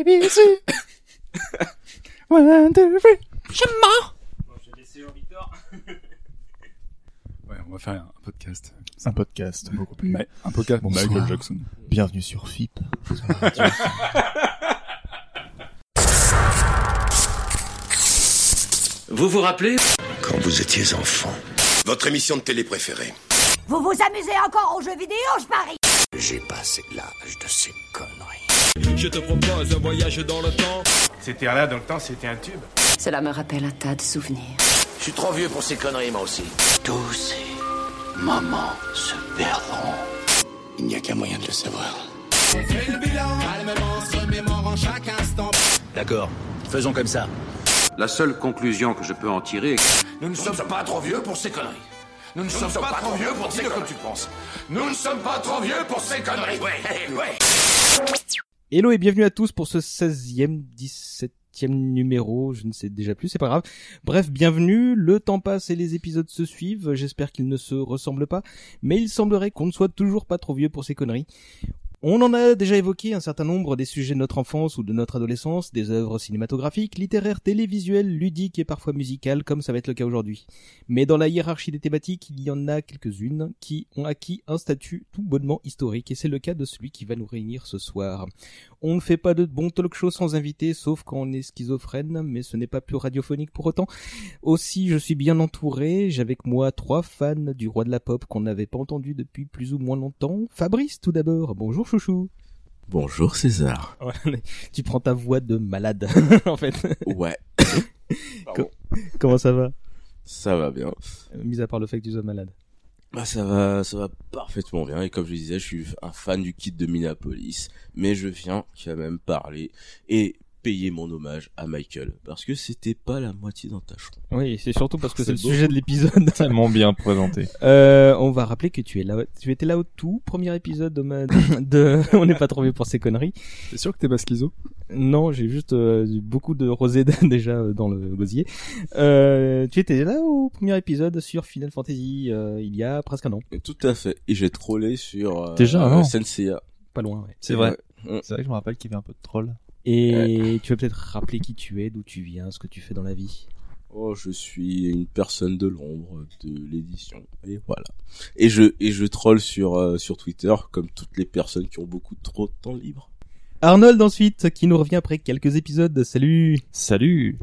ABC. One, two, three. Ouais, on va faire un podcast. Un podcast beaucoup plus. Un podcast pour Bonsoir. Michael Jackson. Bienvenue sur FIP. Vous vous rappelez Quand vous étiez enfant? Votre émission de télé préférée. Vous vous amusez encore aux jeux vidéo, je parie? J'ai passé l'âge de ces conneries. Je te propose un voyage dans le temps. C'était là dans le temps, c'était un tube. Cela me rappelle un tas de souvenirs. Je suis trop vieux pour ces conneries, moi aussi. Tous ces moments se perdront. Il n'y a qu'un moyen de le savoir. D'accord, faisons comme ça. La seule conclusion que je peux en tirer est que Nous ne sommes pas trop vieux pour ces conneries. Nous ne sommes pas trop vieux pour ces conneries. comme tu penses. Nous ne sommes pas trop vieux pour ces conneries. Ouais, ouais. Hello et bienvenue à tous pour ce 16e, 17e numéro, je ne sais déjà plus, c'est pas grave. Bref, bienvenue, le temps passe et les épisodes se suivent, j'espère qu'ils ne se ressemblent pas, mais il semblerait qu'on ne soit toujours pas trop vieux pour ces conneries. On en a déjà évoqué un certain nombre des sujets de notre enfance ou de notre adolescence, des œuvres cinématographiques, littéraires, télévisuelles, ludiques et parfois musicales, comme ça va être le cas aujourd'hui. Mais dans la hiérarchie des thématiques, il y en a quelques-unes qui ont acquis un statut tout bonnement historique, et c'est le cas de celui qui va nous réunir ce soir. On ne fait pas de bon talk show sans invité, sauf quand on est schizophrène, mais ce n'est pas plus radiophonique pour autant. Aussi, je suis bien entouré, j'ai avec moi trois fans du roi de la pop qu'on n'avait pas entendu depuis plus ou moins longtemps. Fabrice, tout d'abord. Bonjour chouchou. Bonjour César. tu prends ta voix de malade, en fait. Ouais, Comment ça va? Ça va bien. Euh, Mis à part le fait que tu sois malade. Bah ça va, ça va parfaitement bien. Et comme je disais, je suis un fan du kit de Minneapolis, mais je viens quand même parler et payer mon hommage à Michael parce que c'était pas la moitié d'un tâcheron. Oui, c'est surtout parce que c'est C'est le beau. sujet de l'épisode. Tellement bien présenté. Euh, on va rappeler que tu es là, tu étais là au tout premier épisode de, ma- de On n'est pas trop vieux pour ces conneries. T'es sûr que t'es pas schizo? Non, j'ai juste euh, beaucoup de rosé déjà euh, dans le gosier. Euh, tu étais là au premier épisode sur Final Fantasy euh, il y a presque un an, Et Tout à fait. Et j'ai trollé sur euh, Déjà, euh, Senseiya. pas loin. ouais. C'est vrai. Ouais. C'est vrai que je me rappelle qu'il y avait un peu de troll. Et tu vas peut-être rappeler qui tu es, d'où tu viens, ce que tu fais dans la vie? Oh, je suis une personne de l'ombre de l'édition. Et voilà. Et je et je troll sur euh, sur Twitter comme toutes les personnes qui ont beaucoup trop de temps libre. Arnold ensuite, qui nous revient après quelques épisodes. Salut. Salut.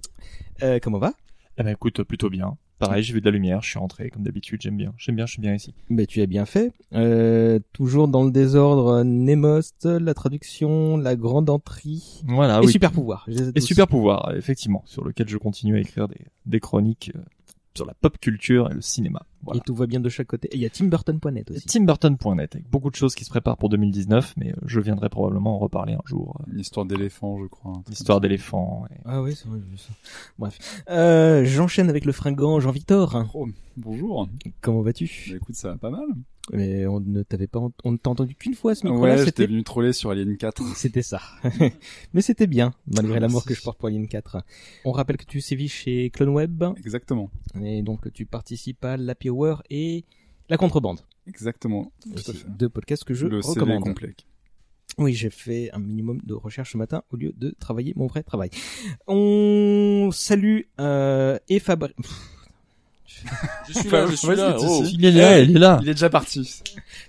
Euh, comment va? Eh ben écoute, plutôt bien. Pareil, j'ai vu de la lumière, je suis rentré comme d'habitude, j'aime bien. J'aime bien, je suis bien ici. Ben tu as bien fait. Euh, toujours dans le désordre, Nemost, la traduction, la grande entrée Voilà, et oui. super pouvoir. Et super pouvoir, effectivement, sur lequel je continue à écrire des, des chroniques euh, sur la pop culture et le cinéma. Voilà. Et tout va bien de chaque côté. Et il y a timburton.net aussi. TimBurton.net avec beaucoup de choses qui se préparent pour 2019, mais euh, je viendrai probablement en reparler un jour. euh, Une histoire d'éléphant, je crois. un truc Histoire d'éléphant. et- Ah oui, c'est vrai, j'ai vu ça. Bref. Euh, j'enchaîne avec le fringant Jean-Victor. Oh, bonjour. Comment Bah, vas-tu écoute, ça va pas mal. Mais on ne t'avait pas, ent- on ne t'a entendu qu'une fois ce micro-là, Ouais, j'étais c'était, venu troller sur Alien 4. c'était ça. Mais c'était bien, malgré l'amour que je porte pour Alien 4. On rappelle que tu sévis chez CloneWeb, Exactement. et donc tu participes à l'Happy Hour et la contrebande. Exactement. Tout à Aussi, fait. Deux podcasts que je Le CV recommande. complet. Oui, j'ai fait un minimum de recherche ce matin au lieu de travailler mon vrai travail. On salue euh, et Fabrice. Je suis là, je suis là, oh. Il est là, il est là. Il est déjà parti.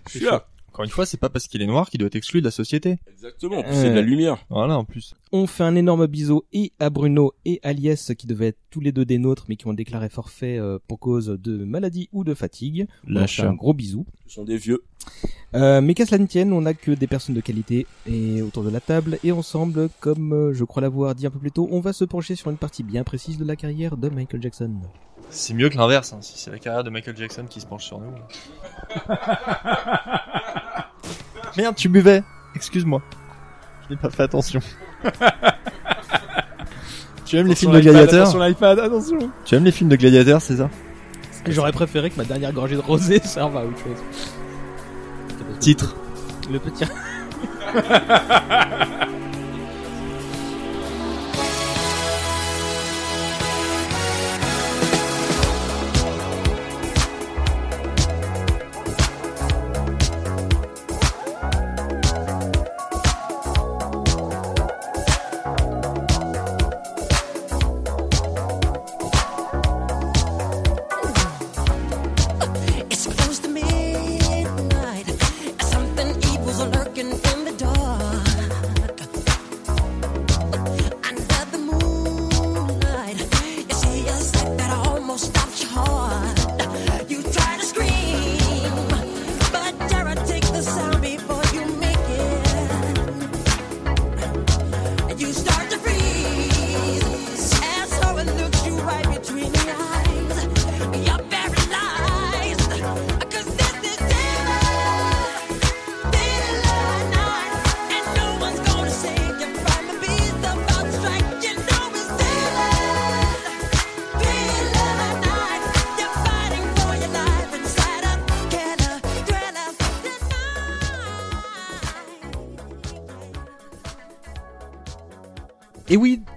Je suis là. Encore une fois, c'est pas parce qu'il est noir qu'il doit être exclu de la société. Exactement. C'est de la lumière. Voilà, en plus. On fait un énorme bisou et à Bruno et à Lies qui devaient être tous les deux des nôtres mais qui ont déclaré forfait euh, pour cause de maladie ou de fatigue. Lâche. fait un gros bisou. Ce sont des vieux. Euh, mais qu'à cela ne tienne, on n'a que des personnes de qualité et autour de la table et ensemble, comme euh, je crois l'avoir dit un peu plus tôt, on va se pencher sur une partie bien précise de la carrière de Michael Jackson. C'est mieux que l'inverse, hein, si c'est la carrière de Michael Jackson qui se penche sur nous. Merde, tu buvais Excuse-moi. Je n'ai pas fait attention. tu aimes les films de gladiateurs Attention l'iPad, attention. Tu aimes les films de gladiateurs, c'est ça? J'aurais préféré que ma dernière gorgée de rosé serve à autre chose. Titre. Le petit.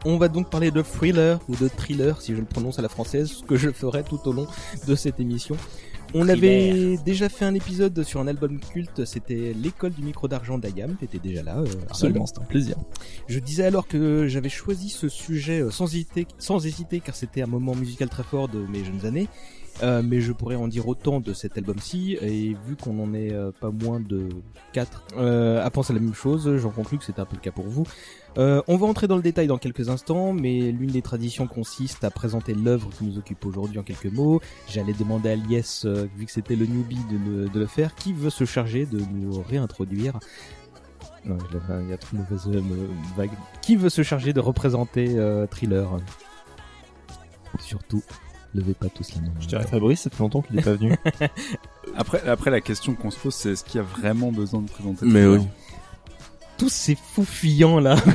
On va donc parler de thriller ou de thriller si je le prononce à la française, ce que je ferai tout au long de cette émission. On Thriller. avait déjà fait un épisode sur un album culte, c'était l'école du micro d'argent d'Ayam, t'étais déjà là. euh. Absolument, c'est un plaisir. Je disais alors que j'avais choisi ce sujet euh, sans hésiter, sans hésiter car c'était un moment musical très fort de mes jeunes années. Euh, mais je pourrais en dire autant de cet album-ci et vu qu'on en est euh, pas moins de 4 euh, à penser la même chose, j'en conclus que c'était un peu le cas pour vous. On va entrer dans le détail dans quelques instants, mais l'une des traditions consiste à présenter l'œuvre qui nous occupe aujourd'hui en quelques mots. J'allais demander à Lies, vu que c'était le newbie de, le- faire, qui veut se charger de nous réintroduire? Non, il y a trop de mauvaises me- vagues. Qui veut se charger de représenter Thriller? Surtout, levez pas tous la main. Je dirais Fabrice, ça fait longtemps qu'il est pas venu. Après, après, la question qu'on se pose, c'est est-ce qu'il y a vraiment besoin de présenter Mais oui. Tous ces fous fuyants là.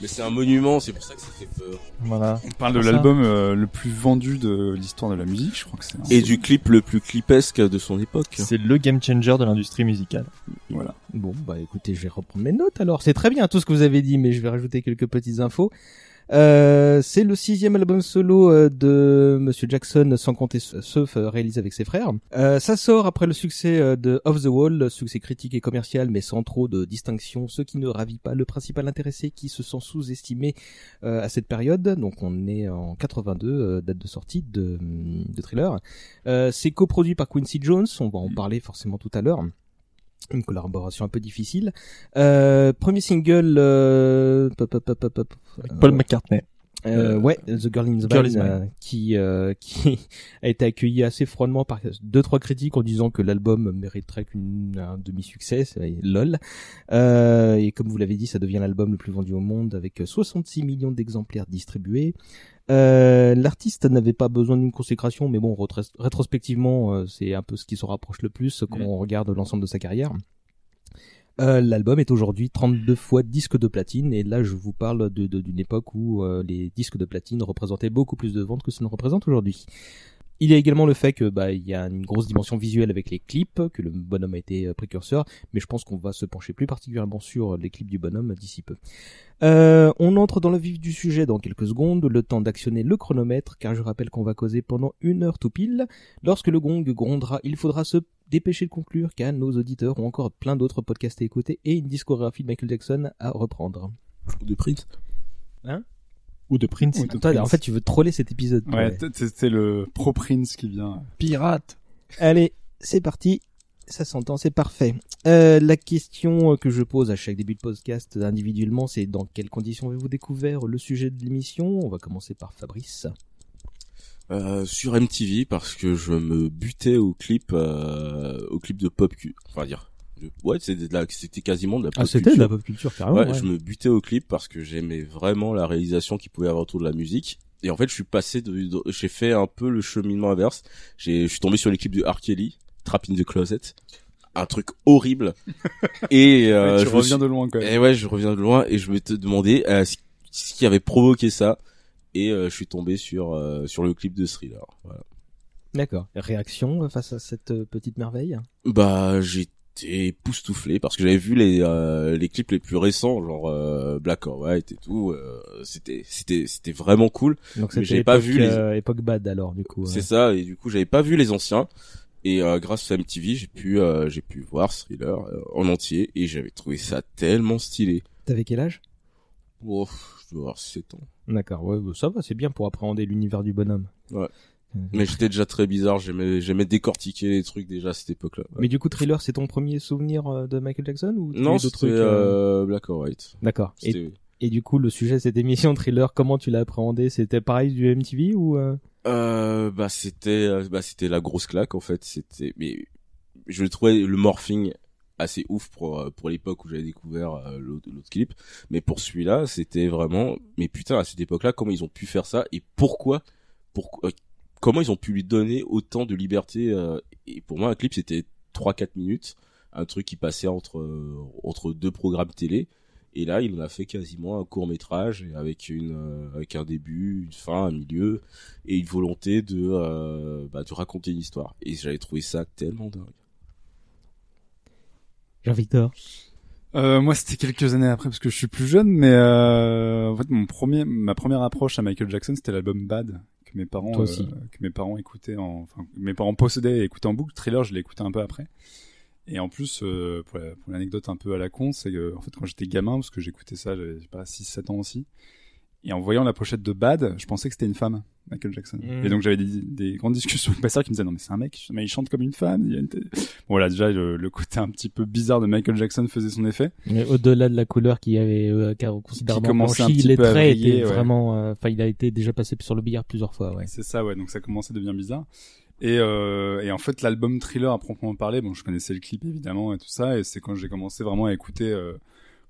Mais c'est un monument, c'est pour ça que ça fait peur. voilà. On parle de l'album euh, le plus vendu de l'histoire de la musique, je crois que c'est. Et du clip le plus clipesque de son époque. C'est le game changer de l'industrie musicale. Voilà. Bon, bah écoutez, je vais reprendre mes notes alors. C'est très bien tout ce que vous avez dit, mais je vais rajouter quelques petites infos. Euh, c'est le sixième album solo euh, de Monsieur Jackson, sans compter ce- ceux euh, réalisés avec ses frères. Euh, ça sort après le succès de Off the Wall, succès critique et commercial, mais sans trop de distinction, ce qui ne ravit pas le principal intéressé qui se sent sous-estimé euh, à cette période. Donc on est en 82, euh, date de sortie de, de Thriller. Euh, c'est coproduit par Quincy Jones, on va en parler forcément tout à l'heure. Une collaboration un peu difficile. Euh, premier single, euh, pop, pop, pop, pop, pop, Paul euh, McCartney. euh, ouais, The Girl in the Girl Band, euh, qui euh, qui a été accueilli assez froidement par deux trois critiques en disant que l'album mériterait qu'une un demi-succès, lol. Euh, et comme vous l'avez dit, ça devient l'album le plus vendu au monde avec 66 millions d'exemplaires distribués. Euh, L'artiste n'avait pas besoin d'une consécration, mais bon, rétros- rétrospectivement, euh, c'est un peu ce qui se rapproche le plus quand Mm. on regarde l'ensemble de sa carrière. Euh, L'album est aujourd'hui 32 fois disque de platine et là je vous parle de- de- d'une époque où euh, les disques de platine représentaient beaucoup plus de ventes que ça ne représente aujourd'hui. Il y a également le fait que bah il y a une grosse dimension visuelle avec les clips, que le bonhomme a été euh, précurseur, mais je pense qu'on va se pencher plus particulièrement sur les clips du bonhomme d'ici peu. Euh, on entre dans le vif du sujet dans quelques secondes, le temps d'actionner le chronomètre, car je rappelle qu'on va causer pendant une heure tout pile. Lorsque le gong grondera, il faudra se dépêcher de conclure, car nos auditeurs ont encore plein d'autres podcasts à écouter et une discographie de Michael Jackson à reprendre. De Prince. Ou de Prince. Ou de Toi, en fait, tu veux troller cet épisode. Ouais, c'est le Pro Prince qui vient. Pirate. Allez, c'est parti. Ça s'entend, c'est parfait. Euh, la question que je pose à chaque début de podcast individuellement, c'est dans quelles conditions avez-vous découvert le sujet de l'émission? On va commencer par Fabrice. Euh, sur MTV parce que je me butais au clip, euh, au clip de pop cul. Enfin dire. Ouais, c'était de la- c'était quasiment de la pop Ah, c'était de culture. la pop culture, carrément. Ouais, ouais. je me butais au clip parce que j'aimais vraiment la réalisation qu'il pouvait avoir autour de la musique. Et en fait, je suis passé de, de- j'ai fait un peu le cheminement inverse. J'ai, je suis tombé sur les clips de R. Kelly, Trap in the Closet. Un truc horrible. et, euh, tu je reviens suis- de loin quand même. et ouais, je reviens de loin et je me te demandais euh, ce ce qui avait provoqué ça. Et euh, je suis tombé sur euh, sur le clip de Thriller. Voilà. D'accord. Réaction face à cette euh, petite merveille? Bah, j'étais époustouflé parce que j'avais vu les euh, les clips les plus récents, genre euh, Black or White et tout. euh, c'était c'était c'était vraiment cool. Donc j'ai pas vu les- euh, époque bad alors du coup. C'est ça. Et du coup, j'avais pas vu les anciens. Et euh, grâce à MTV, j'ai pu euh, j'ai pu voir Thriller en entier et j'avais trouvé ça tellement stylé. T'avais quel âge? Oh, je dois avoir 7 ans. D'accord, ouais, bah, ça va, c'est bien pour appréhender l'univers du bonhomme. Ouais. Mais j'étais déjà très bizarre. J'aimais j'aimais décortiquer les trucs déjà à cette époque-là. Ouais. Mais du coup, Thriller, c'est ton premier souvenir euh, de Michael Jackson ou Non, c'était euh, euh, Black or White. D'accord. Et, du coup, le sujet de cette émission Thriller, comment tu l'as appréhendé? C'était pareil du MTV ou euh... Euh, bah c'était bah c'était la grosse claque en fait c'était mais je trouvais le morphing assez ouf pour pour l'époque où j'avais découvert l'autre l'autre clip mais pour celui-là c'était vraiment mais putain à cette époque-là comment ils ont pu faire ça et pourquoi pourquoi comment ils ont pu lui donner autant de liberté euh, et pour moi un clip c'était 3 4 minutes un truc qui passait entre euh, entre deux programmes télé et là il en a fait quasiment un court métrage avec une euh, avec un début une fin un milieu et une volonté de euh, bah, de raconter une histoire. Et j'avais trouvé ça tellement dingue. Jean-Victor. Euh, moi, c'était quelques années après parce que je suis plus jeune, mais euh, en fait, mon premier, ma première approche à Michael Jackson, c'était l'album Bad que mes parents, euh, que mes parents écoutaient, en, enfin, mes parents possédaient et écoutaient en boucle. Thriller, je l'ai écouté un peu après. Et en plus, euh, pour la- pour l'anecdote un peu à la con, c'est que en fait, quand j'étais gamin, parce que j'écoutais ça, j'avais pas 6-7 ans aussi, et en voyant la pochette de Bad, je pensais que c'était une femme, Michael Jackson. Mm. Et donc j'avais des, des grandes discussions avec ma sœur qui me disaient non mais c'est un mec, mais il chante comme une femme. Il y a une tête- Bon là déjà le, le côté un petit peu bizarre de Michael Jackson faisait son effet. Mais au-delà de la couleur qui avait euh, qui a considérablement commençait un blanchi, petit les peu à traits étaient ouais. vraiment, euh, enfin, il a été déjà passé sur le billard plusieurs fois, ouais. C'est ça, ouais. Donc ça commençait à devenir bizarre. Et, euh, et en fait, l'album Thriller à proprement parler, bon, je connaissais le clip évidemment et tout ça, et c'est quand j'ai commencé vraiment à écouter, euh,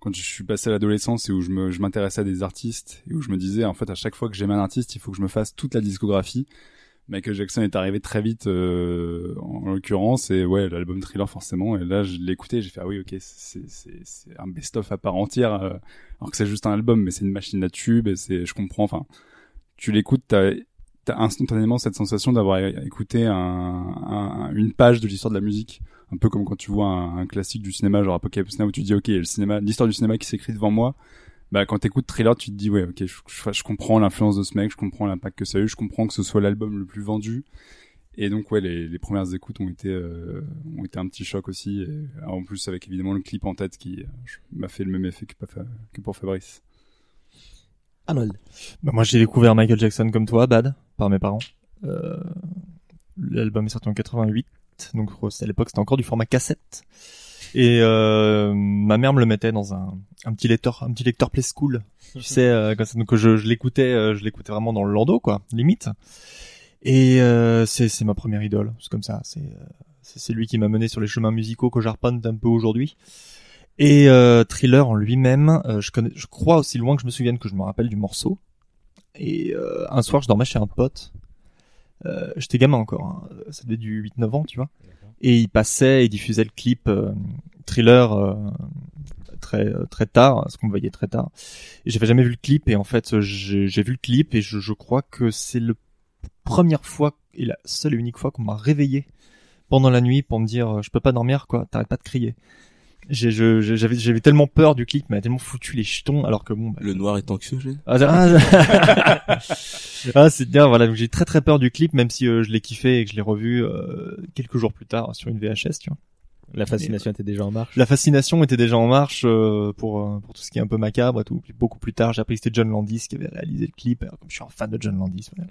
quand je suis passé à l'adolescence et où je m'intéressais à des artistes et où je me disais, en fait, à chaque fois que j'aime un artiste, il faut que je me fasse toute la discographie. Michael Jackson est arrivé très vite, euh, en l'occurrence, et ouais, l'album Thriller forcément. Et là, je l'ai écouté, j'ai fait ah oui, ok, c'est c'est un best-of à part entière, euh, alors que c'est juste un album, mais c'est une machine à tube et c'est, je comprends. Enfin, tu l'écoutes, t'as instantanément cette sensation d'avoir écouté un- une page de l'histoire de la musique, un peu comme quand tu vois un, un classique du cinéma, genre Apocalypse Now, où tu dis ok, le cinéma, l'histoire du cinéma qui s'écrit devant moi. Bah quand t'écoutes Thriller, tu te dis ouais, ok, je, je, je comprends l'influence de ce mec, je comprends l'impact que ça a eu, je comprends que ce soit l'album le plus vendu. Et donc ouais, les, les premières écoutes ont été euh, ont été un petit choc aussi. Et, en plus avec évidemment le clip en tête qui euh, m'a fait le même effet que pour Fabrice. Arnold. Bah, moi, j'ai découvert Michael Jackson comme toi, Bad, par mes parents. Euh, L'album est sorti en 88, donc euh, c'est à l'époque c'était encore du format cassette. Et euh, ma mère me le mettait dans un, un petit lecteur, un petit lecteur Play School. Tu sais, euh, comme ça, donc je, je l'écoutais, euh, je l'écoutais vraiment dans le landau, quoi, limite. Et euh, c'est ma première idole, c'est comme ça. C'est c'est lui qui m'a mené sur les chemins musicaux que j'arpente un peu aujourd'hui. Et Thriller en lui-même, je connais, je crois aussi loin que je me souvienne que je me rappelle du morceau. Et un soir, je dormais chez un pote. Euh, J'étais gamin encore, hein. ça devait du 8-9 ans, tu vois. Et il passait, il diffusait le clip euh, Thriller euh, très euh, très tard, parce qu'on voyait très tard. Et j'avais jamais vu le clip, et en fait, j'ai j'ai vu le clip, et je, je crois que c'est la première fois et la seule et unique fois qu'on m'a réveillé pendant la nuit pour me dire euh, je peux pas dormir quoi, t'arrêtes pas de crier. J'ai j'avais j'avais tellement peur du clip, mais tellement foutu les jetons alors que bon. bah, Le noir est anxiogène. ah, ah, ah, c'est bien, voilà. Donc j'ai très très peur du clip, même si euh, je l'ai kiffé et que je l'ai revu euh, quelques jours plus tard sur une VHS, tu vois. La fascination était déjà en marche. La fascination était déjà en marche euh, pour euh, pour tout ce qui est un peu macabre et tout. Puis beaucoup plus tard, j'ai appris que c'était John Landis qui avait réalisé le clip. Alors, comme je suis un fan de John Landis, voilà.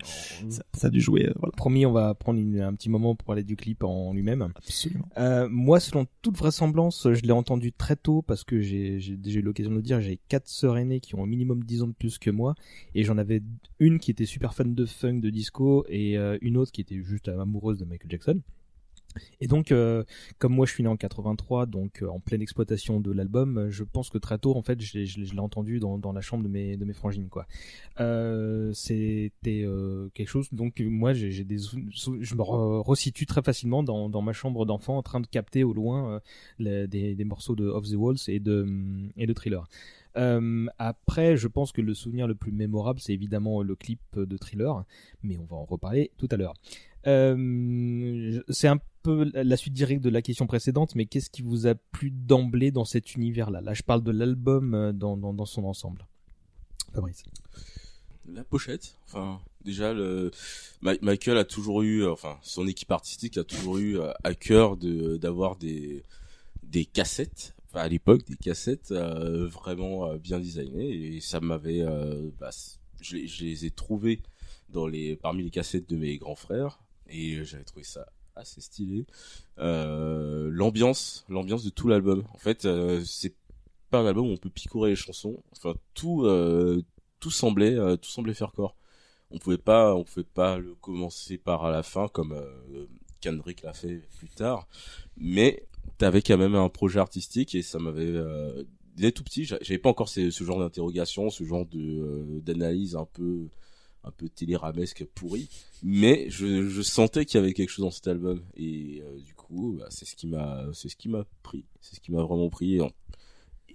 ça, ça a dû jouer. euh, voilà. Promis, on va prendre une- un petit moment pour parler du clip en lui-même. Absolument. Euh, moi, selon toute vraisemblance, je l'ai entendu très tôt parce que j'ai j'ai déjà eu l'occasion de le dire, j'ai quatre sœurs aînées qui ont au minimum 10 ans de plus que moi et j'en avais une qui était super fan de funk, de disco et euh, une autre qui était juste amoureuse de Michael Jackson. Et donc, euh, comme moi je suis né en 83, donc euh, en pleine exploitation de l'album, euh, je pense que très tôt, en fait, je l'ai- entendu dans, la chambre de mes, frangines, C'était quelque chose, donc moi j'ai des, je me re- resitue très facilement dans, ma chambre d'enfant en train de capter au loin des, morceaux de Off the Walls et de, et de Thriller. Après, je pense que le souvenir le plus mémorable, c'est évidemment le clip de Thriller, mais on va en reparler tout à l'heure. C'est un la suite directe de la question précédente, mais qu'est-ce qui vous a plu d'emblée dans cet univers-là? Là, je parle de l'album euh, dans, son ensemble. Fabrice. La pochette, enfin déjà le Michael a toujours eu, euh, enfin son équipe artistique a toujours eu euh, à cœur de d'avoir des des cassettes, à l'époque des cassettes vraiment bien designées et ça m'avait, bah, je, les- ai trouvées dans les parmi les cassettes de mes grands frères et j'avais trouvé ça assez stylé. Euh, l'ambiance, l'ambiance de tout l'album. En fait, euh, c'est pas un album où on peut picorer les chansons. Enfin tout euh, tout semblait euh, tout semblait faire corps. On pouvait pas on pouvait pas le commencer par à la fin comme Kendrick l'a fait plus tard, mais t'avais quand même un projet artistique et ça m'avait dès tout petit, j'a- j'avais pas encore ce, ce genre d'interrogation, ce genre de d'analyse un peu un peu téléramesque pourri, mais je, je sentais qu'il y avait quelque chose dans cet album et euh, du coup, bah, c'est ce qui m'a c'est ce qui m'a pris, c'est ce qui m'a vraiment pris.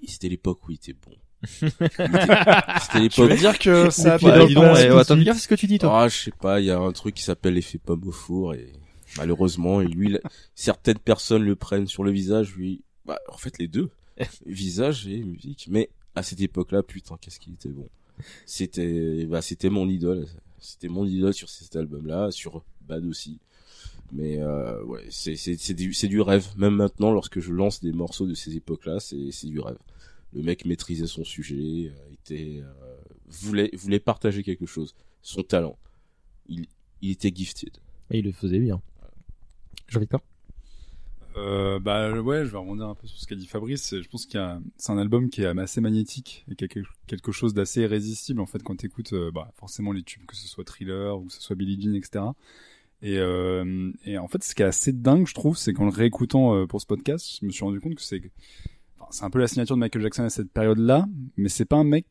C'était l'époque où il était bon. C'était Tu veux l'époque. dire que ça a pas bah, attends, gaffe ce que tu dis, toi? Ah, je sais pas, il y a un truc qui s'appelle l'effet pomme au four et malheureusement, et lui, certaines personnes le prennent sur le visage, lui, bah, en fait, les deux. visage et musique. Mais à cette époque-là, putain, qu'est-ce qu'il était bon. C'était, bah, c'était mon idole. C'était mon idole sur cet album-là, sur Bad aussi. Mais euh, c'est du rêve. Même maintenant, lorsque je lance des morceaux de ces époques-là, c'est c'est du rêve. Le mec maîtrisait son sujet, euh, était euh, voulait voulait partager quelque chose, son talent. Il il était gifted. Il le faisait bien. J'ai envie Euh, bah ouais, je vais rebondir un peu sur ce qu'a dit Fabrice. Je pense qu'il y a, c'est un album qui est assez magnétique et qui a quel- quelque chose d'assez irrésistible en fait quand t'écoutes, euh, bah forcément les tubes, que ce soit Thriller ou que ce soit Billie Jean, etc. Et, euh, et en fait, ce qui est assez dingue, je trouve, c'est qu'en le réécoutant euh, pour ce podcast, je me suis rendu compte que c'est, enfin, c'est un peu la signature de Michael Jackson à cette période-là, mais c'est pas un mec,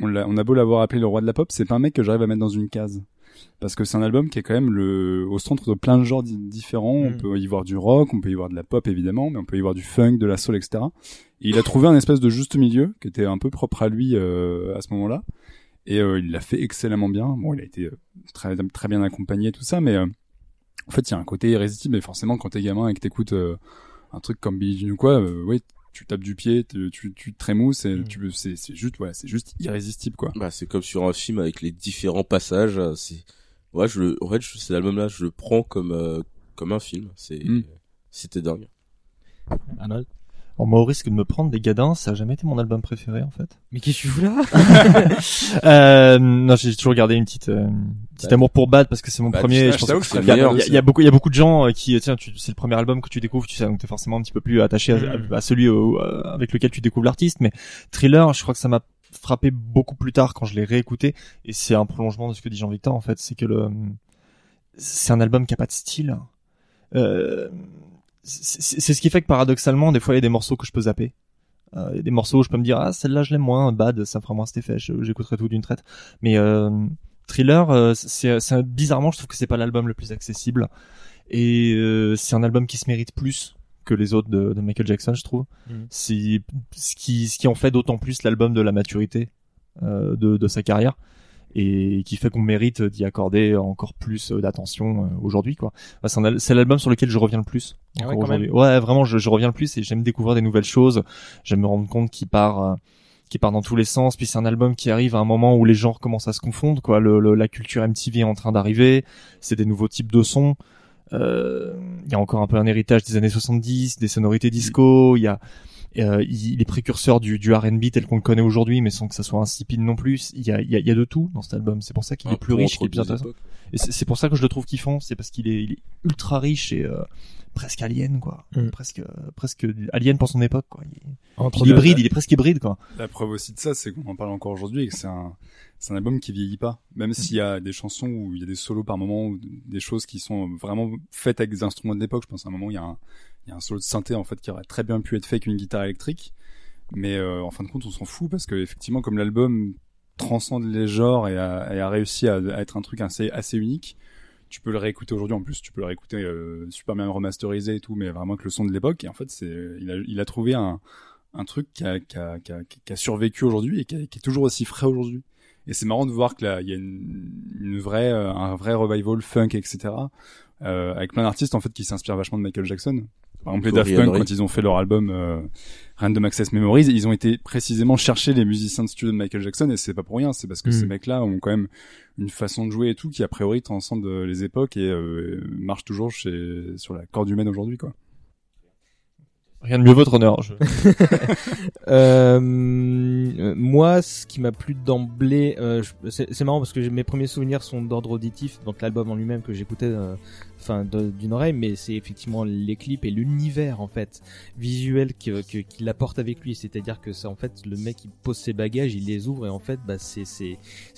on, on a beau l'avoir appelé le roi de la pop, c'est pas un mec que j'arrive à mettre dans une case. Parce que c'est un album qui est quand même le, au centre de plein de genres di- différents. On Mm. peut y voir du rock, on peut y voir de la pop évidemment, mais on peut y voir du funk, de la soul, etc. Et il a trouvé un espèce de juste milieu qui était un peu propre à lui euh, à ce moment-là. Et euh, il l'a fait excellemment bien. Bon, il a été euh, très très bien accompagné et tout ça, mais euh, en fait, il y a un côté irrésistible. Et forcément, quand t'es gamin et que t'écoutes euh, un truc comme Billie Jean ou quoi, euh, ouais, tu tapes du pied, tu, tu, tu te trémousses et Mm. tu peux- c'est c'est juste ouais, c'est juste irrésistible quoi. Bah, c'est comme sur un film avec les différents passages. euh, C'est, ouais, je le, en fait, je- cet album-là, je le prends comme, euh, comme un film. C'est, Mm. c'était dingue. Arnold? Alors moi, au risque de me prendre des gadins, ça a jamais été mon album préféré en fait. Mais qu'est-ce que tu fous là euh, non, j'ai toujours gardé une petite, euh, petite amour pour Bad parce que c'est mon Bah, premier. je pense que il y y a- y beaucoup, il y a beaucoup de gens euh, qui, tiens, tu, c'est le premier album que tu découvres, tu sais, donc t'es forcément un petit peu plus attaché à, Mm. à- à celui au- euh, avec lequel tu découvres l'artiste. Mais Thriller, je crois que ça m'a frappé beaucoup plus tard quand je l'ai réécouté et c'est un prolongement de ce que dit Jean-Victor en fait, c'est que le, c'est un album qui a pas de style. Euh, c'est ce qui fait que paradoxalement, des fois, il y a des morceaux que je peux zapper. Euh, il y a des morceaux où je peux me dire ah celle-là je l'aime moins, Bad ça me fera moins cet effet, j'écouterai tout d'une traite. Mais euh, Thriller, euh, c'est bizarrement je trouve que c'est pas l'album le plus accessible et euh, c'est un album qui se mérite plus que les autres de, de Michael Jackson je trouve. Mhm. C'est ce qui ce qui en fait d'autant plus l'album de la maturité euh, de, de sa carrière et qui fait qu'on mérite d'y accorder encore plus euh, d'attention euh, aujourd'hui quoi. Enfin, c'est l'album sur lequel je reviens le plus Ah ouais, quand même. Ouais, vraiment je, je reviens le plus et j'aime découvrir des nouvelles choses. J'aime me rendre compte qu'il part euh, qui part dans tous les sens. Puis c'est un album qui arrive à un moment où les genres commencent à se confondre. Quoi, le, le- la culture MTV est en train d'arriver. C'est des nouveaux types de sons. Euh, Il y a encore un peu un héritage des années 70, des sonorités disco. Il y a euh, il il est précurseur du, du R&B tel qu'on le connaît aujourd'hui, mais sans que ça soit insipide non plus. Il y a, il y a, il y a de tout dans cet album. C'est pour ça qu'il est plus riche, qu'il est plus intéressant. Et c'est c'est pour ça que je le trouve kiffant. C'est parce qu'il est, il est ultra riche et euh, presque alien, quoi. Mm. Presque, presque alien pour son époque, quoi. Il est, Entre il est hybride, il est presque hybride, quoi. La preuve aussi de ça, c'est qu'on en parle encore aujourd'hui et que c'est un, c'est un album qui vieillit pas. Même s'il y a des chansons où il y a des solos par moment ou des choses qui sont vraiment faites avec des instruments de l'époque. Je pense à un moment, il y a un, il y a un solo de synthé, en fait, qui aurait très bien pu être fait avec une guitare électrique. Mais, euh, en fin de compte, on s'en fout parce que, effectivement, comme l'album transcende les genres et a, et a réussi à, être un truc assez, assez unique, tu peux le réécouter aujourd'hui. En plus tu peux le réécouter euh, super bien remasterisé et tout mais vraiment que le son de l'époque. Et en fait c'est il a il a trouvé un un truc qui a qui a qui a, qui a survécu aujourd'hui et qui, qui est toujours aussi frais aujourd'hui. Et c'est marrant de voir que là il y a une, une vraie euh, un vrai revival funk etc euh, avec plein d'artistes en fait qui s'inspirent vachement de Michael Jackson par exemple les Daft Punk quand ils ont fait leur album euh, Random Access Memories ils ont été précisément chercher les musiciens de studio de Michael Jackson et c'est pas pour rien c'est parce que Mm. ces mecs là ont quand même une façon de jouer et tout qui a priori transcende euh, les époques et euh, marche toujours chez sur la corde humaine aujourd'hui quoi. Rien de mieux votre honneur. Je... Euh, euh, moi, ce qui m'a plu d'emblée, euh, c'est marrant parce que mes premiers souvenirs sont d'ordre auditif, donc l'album en lui-même que j'écoutais, euh, enfin d'une oreille, mais c'est effectivement les clips et l'univers en fait visuel que- que- qu'il apporte avec lui. C'est-à-dire que c'est en fait le mec il pose ses bagages, il les ouvre et en fait bah c'est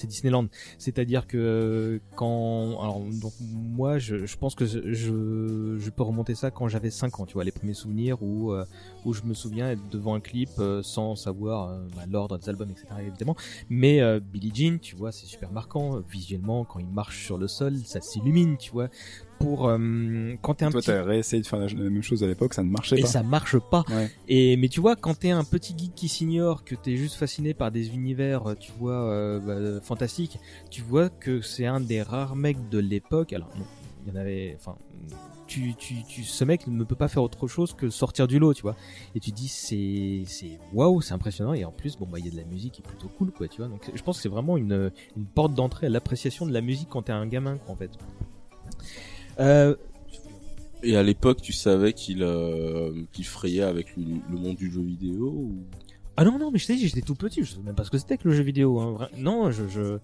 Disneyland. C'est-à-dire que euh, quand alors donc moi je, pense que je, je peux remonter ça quand j'avais 5 ans, tu vois les premiers souvenirs où euh, où je me souviens être devant un clip euh, sans savoir euh, bah, l'ordre des albums, etc. évidemment. Mais Billie Jean, tu vois, c'est super marquant visuellement quand il marche sur le sol, ça s'illumine, tu vois. Pour quand t'es un Toi petit t'as réessayé de faire la, la même chose à l'époque ça ne marchait et pas. ça marche pas. Ouais. Et mais tu vois, quand t'es un petit geek qui s'ignore, que t'es juste fasciné par des univers, tu vois, bah, fantastiques, tu vois que c'est un des rares mecs de l'époque. Alors non, il y en avait, enfin, tu, tu, tu, ce mec ne peut pas faire autre chose que sortir du lot, tu vois. Et tu dis, c'est, c'est, waouh, c'est impressionnant. Et en plus, bon, bah, il y a de la musique qui est plutôt cool, quoi, tu vois. Donc, je pense que c'est vraiment une, une porte d'entrée à l'appréciation de la musique quand t'es un gamin, quoi, en fait. Euh, Et à l'époque, tu savais qu'il euh, qu'il frayait avec le, monde du jeu vidéo. Ah non non mais je t'ai dit j'étais tout petit je sais même pas ce que c'était que le jeu vidéo hein. Non je je,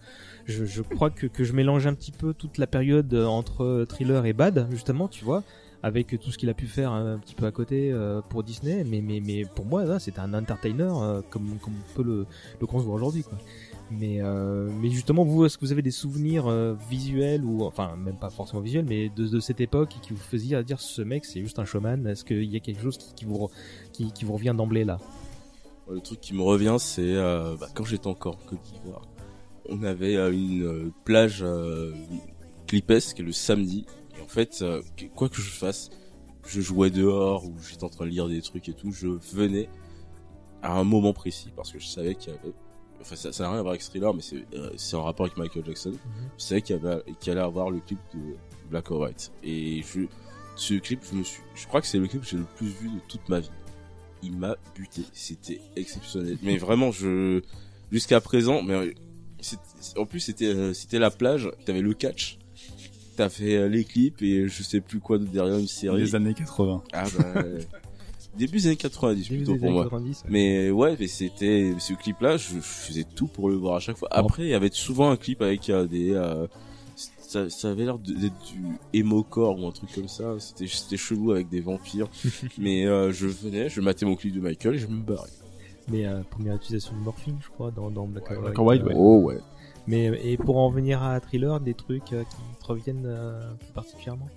je je crois que que je mélange un petit peu toute la période euh, entre euh, thriller et bad justement tu vois avec tout ce qu'il a pu faire un petit peu à côté euh, pour Disney mais mais mais pour moi c'était un entertainer euh, comme comme on peut le le concevoir aujourd'hui quoi mais euh, mais justement vous est-ce que vous avez des souvenirs euh, visuels ou enfin même pas forcément visuels mais de, de cette époque qui vous faisiez dire ce mec c'est juste un showman est-ce qu'il y a quelque chose qui, qui vous qui, qui vous revient d'emblée là? Le truc qui me revient, c'est euh, bah, quand j'étais encore en Côte d'Ivoire, on avait euh, une euh, plage euh, clipesque le samedi. Et en fait, euh, quoi que je fasse, je jouais dehors ou j'étais en train de lire des trucs et tout, je venais à un moment précis parce que je savais qu'il y avait. Enfin, ça ça n'a rien à voir avec Thriller, mais c'est euh, en rapport avec Michael Jackson. Je savais qu'il y avait qu'il allait avoir le clip de Black or White. Et je, ce clip, je me suis, je crois que c'est le clip que j'ai le plus vu de toute ma vie il m'a buté. C'était exceptionnel. Mais vraiment, je jusqu'à présent, mais euh, en plus c'était euh, c'était la plage. T'avais le catch. T'as fait euh, les clips et je sais plus quoi d'autre derrière une série. Les années 80. Ah bah début des années 90 Début plutôt des pour années moi. 90, ouais. Mais ouais, mais c'était ce clip-là, je, je faisais tout pour le voir à chaque fois. Après, il y avait souvent un clip avec euh, des euh, ça, ça avait l'air d'être du emo-core ou un truc comme ça. C'était c'était chelou avec des vampires. mais euh, je venais, je matais mon clip de Michael et je me barrais. Mais euh, première utilisation de morphine, je crois, dans, dans Black, or Black White. or White, ouais. Oh ouais. Mais et pour en venir à Thriller, des trucs euh, qui te reviennent euh, plus particulièrement?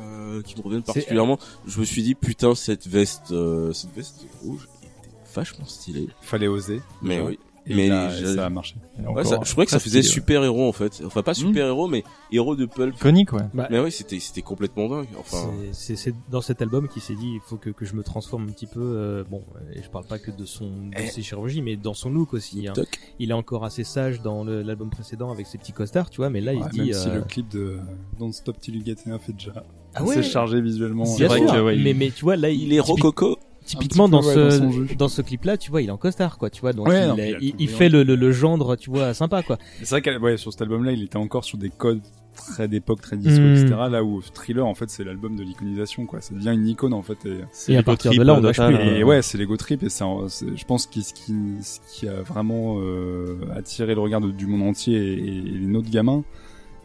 Euh, qui me reviennent particulièrement. Je me suis dit putain cette veste, euh, cette veste rouge était vachement stylée. Fallait oser. Mais oui. Et mais là, ça a marché. Ouais, ça- je croyais que ça faisait super héros en fait. Enfin pas super héros mais héros de pulp. Iconique, ouais. Bah, Mais oui, c'était c'était complètement dingue. Enfin, C'est- C'est c'est dans cet album qu'il s'est dit il faut que, que je me transforme un petit peu. euh, bon, et je parle pas que de son de Eh. ses chirurgies, mais dans son look aussi. hein. Il est encore assez sage dans l'album précédent avec ses petits costards, tu vois. Mais là, il se dit. même si euh, le clip de Don't Stop Till You Get Enough est déjà Ah assez ouais. chargé visuellement. Bien vrai sûr, que, ouais, il- mais mais tu vois là, il est typique- rococo. Typiquement dans ouais, ce dans ce clip là, tu vois, il est en costard quoi, tu vois. Donc Ouais, il, non, a- mais il a il, tout il bien. fait le, le, le gendre, tu vois, sympa quoi. C'est vrai ouais, sur cet album-là, il était encore sur des codes très d'époque, très disco, Mm. etc. Là où Thriller, en fait, c'est l'album de l'iconisation, quoi. Ça devient une icône, en fait. Et, Et à partir de là, on lâche plus. et ouais, c'est l'ego trip. Et c'est, je pense que ce qui, ce qui a vraiment euh, attiré le regard de- du monde entier et, et les nôtres gamins,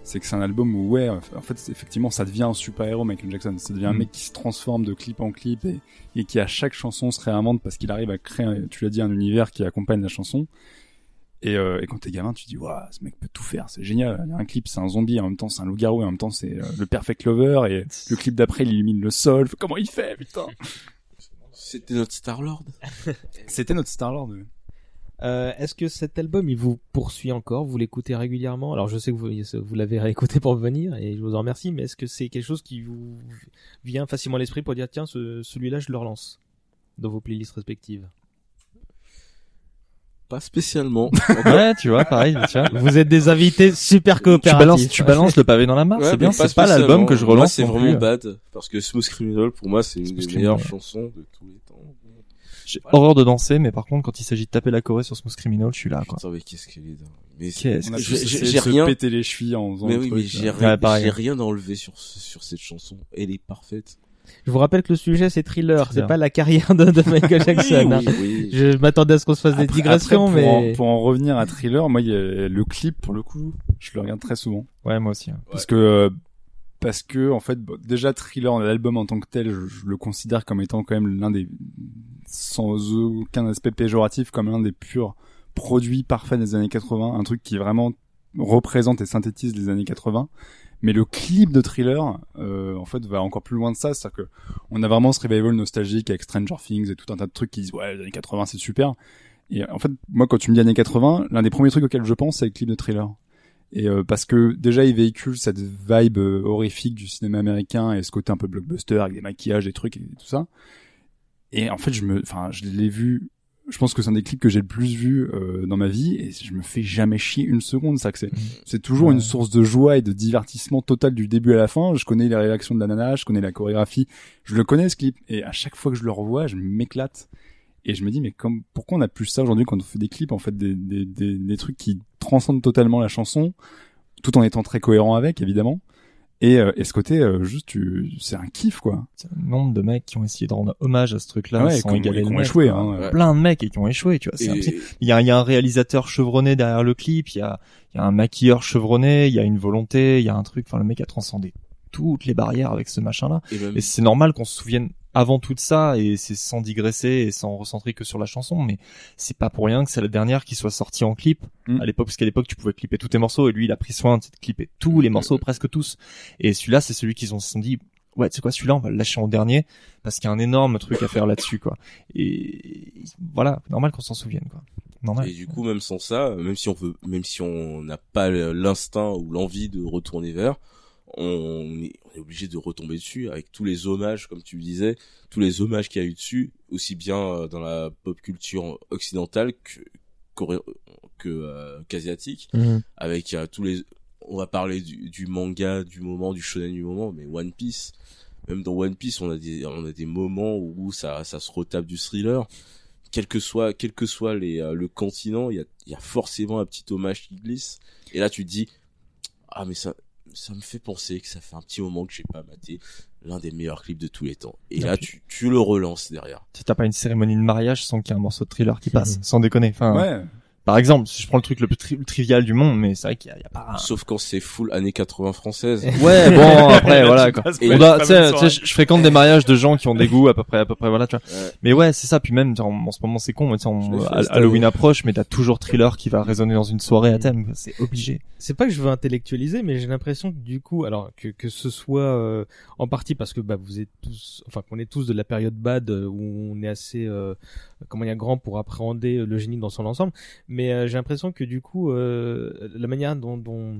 c'est que c'est un album où, ouais, en fait, effectivement, ça devient un super-héros, Michael Jackson. Ça devient un Mm. mec qui se transforme de clip en clip et, et qui, à chaque chanson, se réinvente parce qu'il arrive à créer, tu l'as dit, un univers qui accompagne la chanson. Et, euh, et quand t'es gamin, tu te dis, waouh, ce mec peut tout faire, c'est génial. Il y a un clip, c'est un zombie, en même temps, c'est un loup-garou, et en même temps, c'est euh, le perfect lover, et le clip d'après, il illumine le sol. Comment il fait, putain? C'était notre Star-Lord. C'était notre Star-Lord. ouais. Euh, Est-ce que cet album il vous poursuit encore Vous l'écoutez régulièrement? Alors je sais que vous, vous l'avez réécouté pour venir et je vous en remercie, mais est-ce que c'est quelque chose qui vous vient facilement à l'esprit pour dire tiens ce- celui-là je le relance dans vos playlists respectives? Pas spécialement. Ouais, tu vois, pareil, tiens. Vous êtes des invités super Tu coopératifs. balances, tu balances le pavé dans la mare, Ouais, c'est bien, c'est pas l'album que je relance. C'est vraiment plus. bad parce que Smooth Criminal pour moi c'est une Smooth des meilleures ouais. chansons de tous les temps. J'ai horreur de danser, mais par contre, quand il s'agit de taper la Corée sur Smooth Criminal, je suis là, quoi. Putain mais qu'est-ce qu'elle est dingue. Mais Qu'est-ce que j'ai- rien- péter les chevilles en faisant mais oui, truc, mais j'ai rien, j'ai rien enlevé sur sur cette chanson. Elle est parfaite. Je vous rappelle que le sujet c'est thriller, c'est pas la carrière de, de Michael Jackson. hein. Oui, oui. Je m'attendais à ce qu'on se fasse des digressions, après, pour, mais en, pour en revenir à Thriller, moi, il y a le clip, pour le coup, je le regarde très souvent. Ouais, moi aussi. hein. Parce que, parce que, en fait, bon, déjà, Thriller, l'album en tant que tel, je, je le considère comme étant quand même l'un des, sans aucun aspect péjoratif, comme l'un des purs produits parfaits des années 80, un truc qui vraiment représente et synthétise les années 80. Mais le clip de Thriller, euh, en fait, va encore plus loin de ça. C'est-à-dire que on a vraiment ce revival nostalgique avec Stranger Things et tout un tas de trucs qui disent ouais, les années 80 c'est super. Et en fait, moi, quand tu me dis années 80, l'un des premiers trucs auxquels je pense, c'est le clip de Thriller. Et euh, parce que déjà, il véhicule cette vibe euh, horrifique du cinéma américain et ce côté un peu blockbuster avec des maquillages, des trucs et tout ça. Et en fait, je me, enfin, je l'ai vu je pense que c'est un des clips que j'ai le plus vu euh, dans ma vie et je me fais jamais chier une seconde ça que c'est c'est toujours Ouais. une source de joie et de divertissement total du début à la fin. Je connais les réactions de la nana je connais la chorégraphie je le connais ce clip. Et à chaque fois que je le revois je m'éclate. Et je me dis mais comme pourquoi on a plus ça aujourd'hui quand on fait des clips en fait des, des, des, des trucs qui transcendent totalement la chanson tout en étant très cohérent avec évidemment et, euh, et ce côté euh, juste tu c'est un kiff quoi C'est un nombre de mecs qui ont essayé de rendre hommage à ce truc-là ouais, sans qui ont- égaler le échoué hein. Ouais. Plein de mecs et qui ont échoué, tu vois. Et-. Il y a, il y a un réalisateur chevronné derrière le clip, il y a, il y a un maquilleur chevronné, il y a une volonté, il y a un truc. Enfin, le mec a transcendé toutes les barrières avec ce machin-là. et même- Et c'est normal qu'on se souvienne avant tout ça et c'est sans digresser et sans recentrer que sur la chanson. Mais c'est pas pour rien que c'est la dernière qui soit sortie en clip Mm. à l'époque, parce qu'à l'époque tu pouvais clipper tous tes morceaux et lui il a pris soin de clipper tous les morceaux, presque tous. Et celui-là, c'est celui qu'ils ont se sont dit. Ouais, tu sais quoi, celui-là, on va le lâcher en dernier parce qu'il y a un énorme truc à faire là-dessus, quoi. Et voilà, normal qu'on s'en souvienne, quoi. Normal. Et du coup, même sans ça, même si on veut, même si on n'a pas l'instinct ou l'envie de retourner vers, on est, on est obligé de retomber dessus avec tous les hommages, comme tu le disais, tous les hommages qu'il y a eu dessus, aussi bien euh, dans la pop culture occidentale que que euh, qu'asiatique, avec euh, tous les, on va parler du, du manga du moment, du shonen du moment, mais One Piece, même dans One Piece, on a des, on a des moments où ça, ça se retape du thriller. Quel que soit quel que soit les euh, le continent il y a il y a forcément un petit hommage qui glisse. Et là tu te dis ah mais ça ça me fait penser que ça fait un petit moment que j'ai pas maté l'un des meilleurs clips de tous les temps. Et là tu tu le relances derrière. Si t'as pas une cérémonie de mariage sans qu'il y ait un morceau de thriller qui passe, sans déconner. Enfin, ouais par exemple, si je prends le truc le plus tri- le trivial du monde, mais c'est vrai qu'il y y a pas. un- sauf quand c'est full années 80 françaises Ouais, bon, après, Là, voilà, quoi. passes Et On pour doit- une tu sais, fameuse tu sais, soirée. je fréquente des mariages de gens qui ont des goûts à peu près, à peu près, voilà, tu vois. Ouais. Mais ouais, c'est ça. Puis même, en, en ce moment, c'est con, mais on- fait Halloween approche, mais t'as toujours thriller qui va résonner dans une soirée à thème. C'est obligé. c'est pas que je veux intellectualiser, mais j'ai l'impression que du coup, alors que que ce soit euh, en partie parce que bah vous êtes tous, enfin qu'on est tous de la période bad euh, où on est assez, euh, comment dire, grand pour appréhender le génie dans son ensemble, mais euh, j'ai l'impression que du coup, euh, la manière dont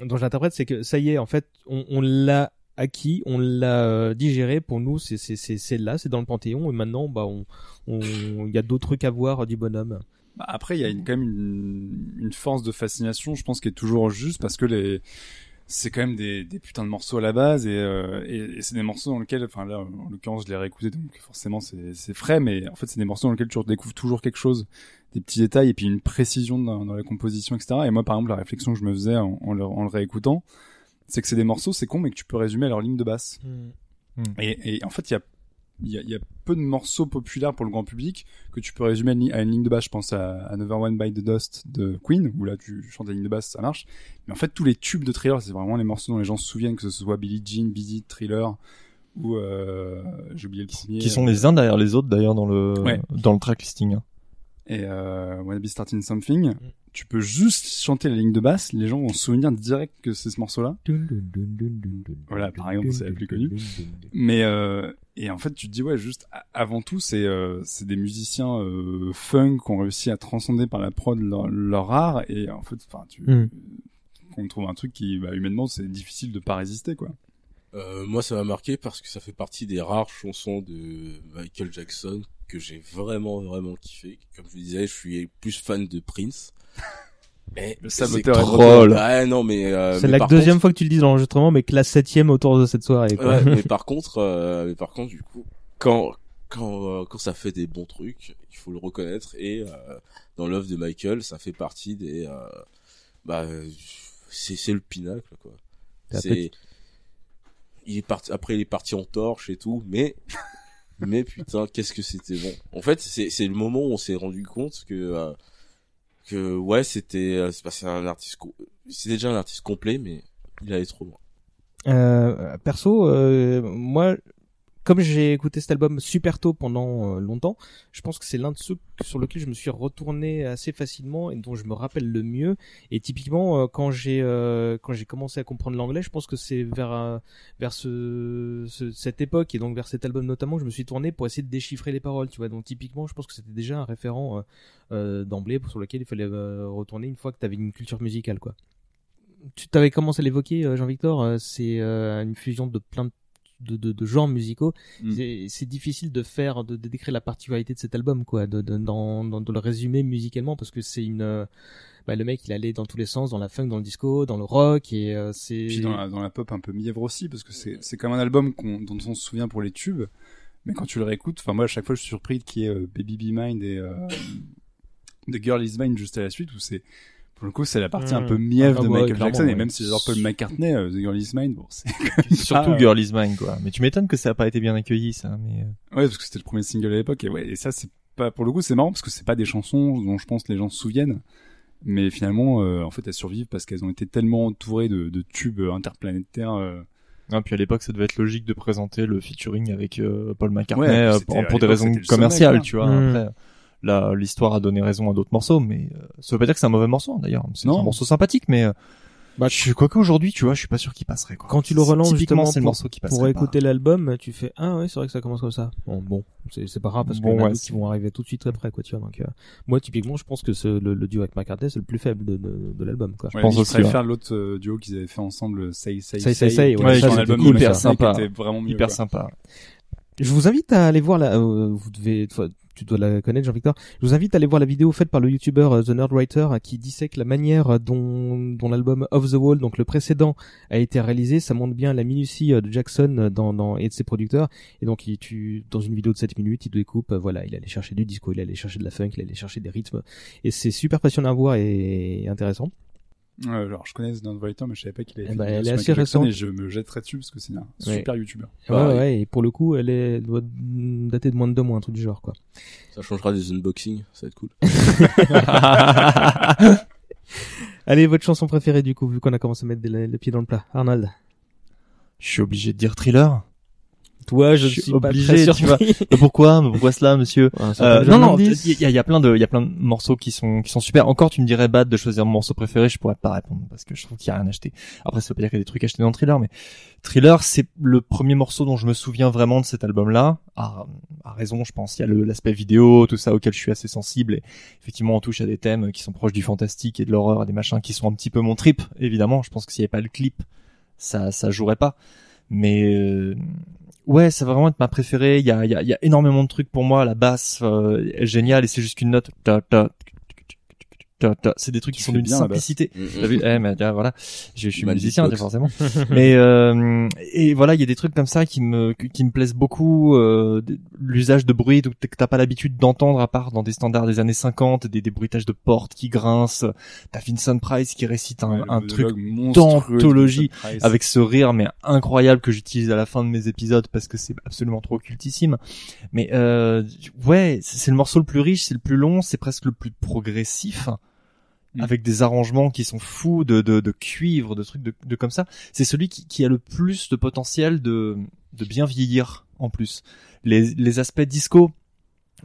j'interprète, c'est que ça y est, en fait, on, l'a acquis, on l'a euh, digéré. Pour nous, c'est là, c'est dans le panthéon, et maintenant, bah on il y a d'autres trucs à voir du bonhomme. Bah, Après, il y a une, quand même une, une force de fascination, je pense, qui est toujours juste parce que les c'est quand même des, des putains de morceaux à la base et, euh, et, et c'est des morceaux dans lesquels, enfin là, en l'occurrence, je l'ai réécouté donc forcément c'est c'est frais, mais en fait c'est des morceaux dans lesquels tu redécouvres toujours quelque chose, des petits détails et puis une précision dans, dans la composition, etc. Et moi, par exemple, la réflexion que je me faisais en, en le, en le réécoutant, c'est que c'est des morceaux, c'est con, mais que tu peux résumer à leur ligne de basse. Et, et en fait, il y a, il y, a, il y a peu de morceaux populaires pour le grand public que tu peux résumer à une, ligne de basse. Je pense à Another One by the Dust de Queen, où là tu chantes la ligne de basse, ça marche. Mais en fait, tous les tubes de Thriller, c'est vraiment les morceaux dont les gens se souviennent, que ce soit Billie Jean, Busy, Thriller, ou euh, j'ai oublié le premier. Qui sont les uns derrière les autres, d'ailleurs, dans le, Ouais. dans le track listing. hein. Et euh, Wanna Be Starting Something. Tu peux juste chanter la ligne de basse, les gens vont se souvenir direct que c'est ce morceau-là. Voilà, par exemple, c'est la plus connue. Mais euh, et en fait, tu te dis ouais, juste avant tout, c'est euh, c'est des musiciens euh, funk qui ont réussi à transcender par la prod leur, leur art et en fait, enfin, tu Mm. qu'on trouve un truc qui, bah, humainement, c'est difficile de pas résister quoi. Euh, moi, ça m'a marqué parce que ça fait partie des rares chansons de Michael Jackson que j'ai vraiment, vraiment kiffé. Comme je le disais, je suis plus fan de Prince. Et Le c'est saboteur retour. Ouais, non, mais, euh, C'est mais la deuxième contre- fois que tu le dis dans l'enregistrement, mais que la septième autour de cette soirée. Quoi. Ouais, mais par contre, euh, mais par contre, du coup, quand quand euh, quand ça fait des bons trucs, il faut le reconnaître. Et euh, dans l'œuvre de Michael, ça fait partie des, euh, bah, c'est c'est le pinacle quoi. C'est, il est parti. Après, il est parti en torche et tout, mais mais putain, qu'est-ce que c'était bon. En fait, c'est c'est le moment où on s'est rendu compte que euh, que ouais, c'était euh, c'est c'est un artiste, c'était déjà un artiste complet, mais il allait trop loin. Euh, perso, euh, moi, comme j'ai écouté cet album super tôt pendant euh, longtemps, je pense que c'est l'un de ceux sur lequel je me suis retourné assez facilement et dont je me rappelle le mieux. Et typiquement, euh, quand j'ai euh, quand j'ai commencé à comprendre l'anglais, je pense que c'est vers vers ce, ce- cette époque et donc vers cet album notamment, que je me suis tourné pour essayer de déchiffrer les paroles. Tu vois, donc typiquement, je pense que c'était déjà un référent d'emblée sur lequel il fallait retourner une fois que tu avais une culture musicale, quoi tu t'avais commencé à l'évoquer, Jean-Victor, c'est une fusion de plein de, de, de, de genres musicaux, Mm. c'est- difficile de faire, de, de décrire la particularité de cet album, quoi, de, de, dans, dans, de le résumer musicalement, parce que c'est une, euh, bah, le mec, il allait dans tous les sens, dans la funk, dans le disco, dans le rock, et euh, c'est. Puis dans la, dans la pop un peu mièvre aussi, parce que c'est c'est comme un album dont on se souvient pour les tubes, mais quand tu le réécoutes, enfin moi à chaque fois je suis surpris qu'il y ait euh, Baby Be Mine et euh, The Girl Is Mine juste à la suite, où c'est pour le coup c'est la partie un Mm. peu mièvre Ah de ouais, Michael Jackson, et même si j'adore Paul McCartney, euh, The Girl Is Mine, bon c'est Surtout Ah, Girl Is Mine, quoi. Mais tu m'étonnes que ça a pas été bien accueilli, ça. Mais euh, Ouais, parce que c'était le premier single à l'époque, et ouais, et ça c'est pas pour le coup c'est marrant parce que c'est pas des chansons dont je pense les gens se souviennent, mais finalement euh, en fait elles survivent parce qu'elles ont été tellement entourées de, de tubes interplanétaires. euh, ah, puis à l'époque, ça devait être logique de présenter le featuring avec euh, Paul McCartney Ouais, euh, pour, des raisons sommet, commerciales, tu vois. Mm. Après, là, l'histoire a donné raison à d'autres morceaux, mais euh, ça veut pas dire que c'est un mauvais morceau d'ailleurs. C'est un morceau sympathique, mais euh, Bah, je quoi qu'aujourd'hui, tu vois, je suis pas sûr qu'il passerait. Quoi. Quand tu le relances typiquement, justement c'est le pour- morceau qui passerait. pour pas. écouter l'album, tu fais ah ouais c'est vrai que ça commence comme ça. Bon, bon c'est c'est pas grave parce Bon, qu'il y en a ouais, d'autres c'est- qui vont arriver tout de suite après quoi tu vois donc euh, moi typiquement je pense que ce, le, le duo avec McCartney c'est le plus faible de, de, de l'album quoi. Ouais, pense je aussi, préfère ouais. l'autre euh, duo qu'ils avaient fait ensemble, Say Say Say, Say, Say, ouais, Ouais, ça, qui est c'était album hyper sympa. Hyper sympa. Je vous invite à aller voir la euh, vous devez tu dois la connaître Jean-Victor. Je vous invite à aller voir la vidéo faite par le youtubeur euh, The Nerdwriter euh, qui dissèque la manière dont dont l'album Off the Wall donc le précédent a été réalisé, ça montre bien la minutie de Jackson dans dans et de ses producteurs et donc il, dans une vidéo de 7 minutes, il découpe voilà, il allait chercher du disco, il allait chercher de la funk, il allait chercher des rythmes et c'est super passionnant à voir et intéressant. Ouais, genre, je connais The Writer, mais je savais pas qu'il avait fait une elle est sur assez récente. Et je me jetterai dessus parce que c'est un Ouais. super youtubeur. Ouais, ouais, et pour le coup, elle est doit dater de moins de deux mois, un truc du genre, quoi. Ça changera des unboxings, ça va être cool. Allez, votre chanson préférée, du coup, vu qu'on a commencé à mettre le pied dans le plat. Arnold. Je suis obligé de dire thriller. Toi, je, Je suis suis pas obligé, très tu. Mais pourquoi? Mais Pourquoi cela, monsieur? Euh, non, non, il y a, il y a plein de, il y a plein de morceaux qui sont, qui sont super. Encore, tu me dirais bad de choisir mon morceau préféré, je pourrais pas répondre parce que je trouve qu'il y a rien acheté. Après, ça veut pas dire qu'il y a des trucs achetés dans Thriller, mais Thriller, c'est le premier morceau dont je me souviens vraiment de cet album-là. À, à raison, je pense. Il y a le- l'aspect vidéo, tout ça auquel je suis assez sensible. Et effectivement, on touche à des thèmes qui sont proches du fantastique et de l'horreur, à des machins qui sont un petit peu mon trip. Évidemment, je pense que s'il n'y avait pas le clip, ça, ça jouerait pas. Mais euh, ouais, ça va vraiment être ma préférée. Il y a, y y a énormément de trucs pour moi. La basse euh, est géniale et c'est juste une note. C'est des trucs qui sont d'une simplicité. Mm, T'as vu? Eh, mais voilà. Je, je suis musicien, forcément. mais euh, et voilà, il y a des trucs comme ça qui me qui me plaisent beaucoup. euh, L'usage de bruit que t'as pas l'habitude d'entendre à part dans des standards des années 50, des, des bruitages de portes qui grincent. T'as Vincent Price qui récite un, Ouais, le un truc d'anthologie avec ce rire mais incroyable que j'utilise à la fin de mes épisodes parce que c'est absolument trop cultissime. Mais euh, ouais, c'est le morceau le plus riche, c'est le plus long, c'est presque le plus progressif. Mm. Avec des arrangements qui sont fous de, de, de cuivre, de trucs de, de comme ça. C'est celui qui, qui a le plus de potentiel de, de bien vieillir en plus. Les, les aspects disco,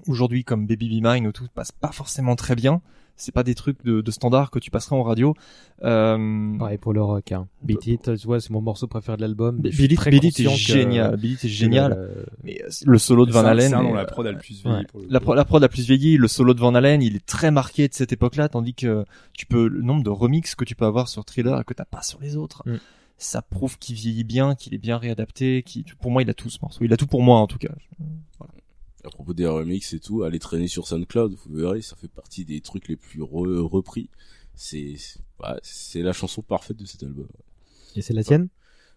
aujourd'hui comme Baby Be Mine ou tout, passent pas forcément très bien. C'est pas des trucs de, de standard que tu passerais en radio. Euh, Pareil pour le rock, hein. Beat It, tu vois, c'est mon morceau préféré de l'album. Beat It, très Beat It est génial. Beat It est génial. le- Mais euh, le solo de Van Halen, C'est un dont est, la euh, prod a le plus vieilli ouais. pour le la, pro- la prod a plus vieilli, le solo de Van Halen, il est très marqué de cette époque-là, tandis que tu peux le nombre de remixes que tu peux avoir sur Thriller et que t'as pas sur les autres, Mm. ça prouve qu'il vieillit bien, qu'il est bien réadapté, qu'il pour moi il a tout ce morceau, il a tout pour moi en tout cas. À propos des remixes et tout, allez traîner sur SoundCloud, vous verrez, ça fait partie des trucs les plus re- repris. C'est ouais, c'est la chanson parfaite de cet album. Et c'est la tienne?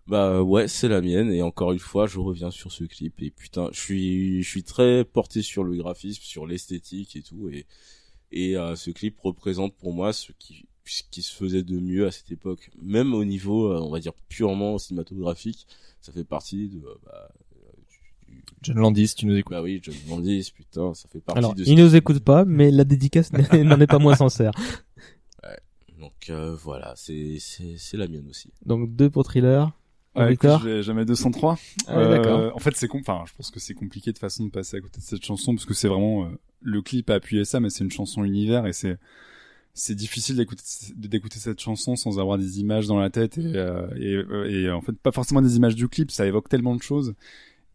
Bah ouais, c'est la mienne et encore une fois, je reviens sur ce clip et putain, je suis je suis très porté sur le graphisme, sur l'esthétique et tout et et euh, ce clip représente pour moi ce qui ce qui se faisait de mieux à cette époque, même au niveau euh, on va dire purement cinématographique, ça fait partie de bah, John Landis, tu nous écoutes. bah oui, John Landis, putain, ça fait partie Alors, de il nous écoute pas, mais la dédicace n'en est pas moins sincère. Donc euh, voilà, c'est c'est c'est la mienne aussi. Donc, deux pour Thriller. Ouais, Victor écoute, j'ai jamais 203. Ah ouais, d'accord. Euh, en fait, c'est con. Enfin, je pense que c'est compliqué de façon de passer à côté de cette chanson parce que c'est vraiment euh, le clip a appuyé ça, mais c'est une chanson univers et c'est c'est difficile d'écouter d'écouter cette chanson sans avoir des images dans la tête et, euh, et, euh, et, en fait pas forcément des images du clip. Ça évoque tellement de choses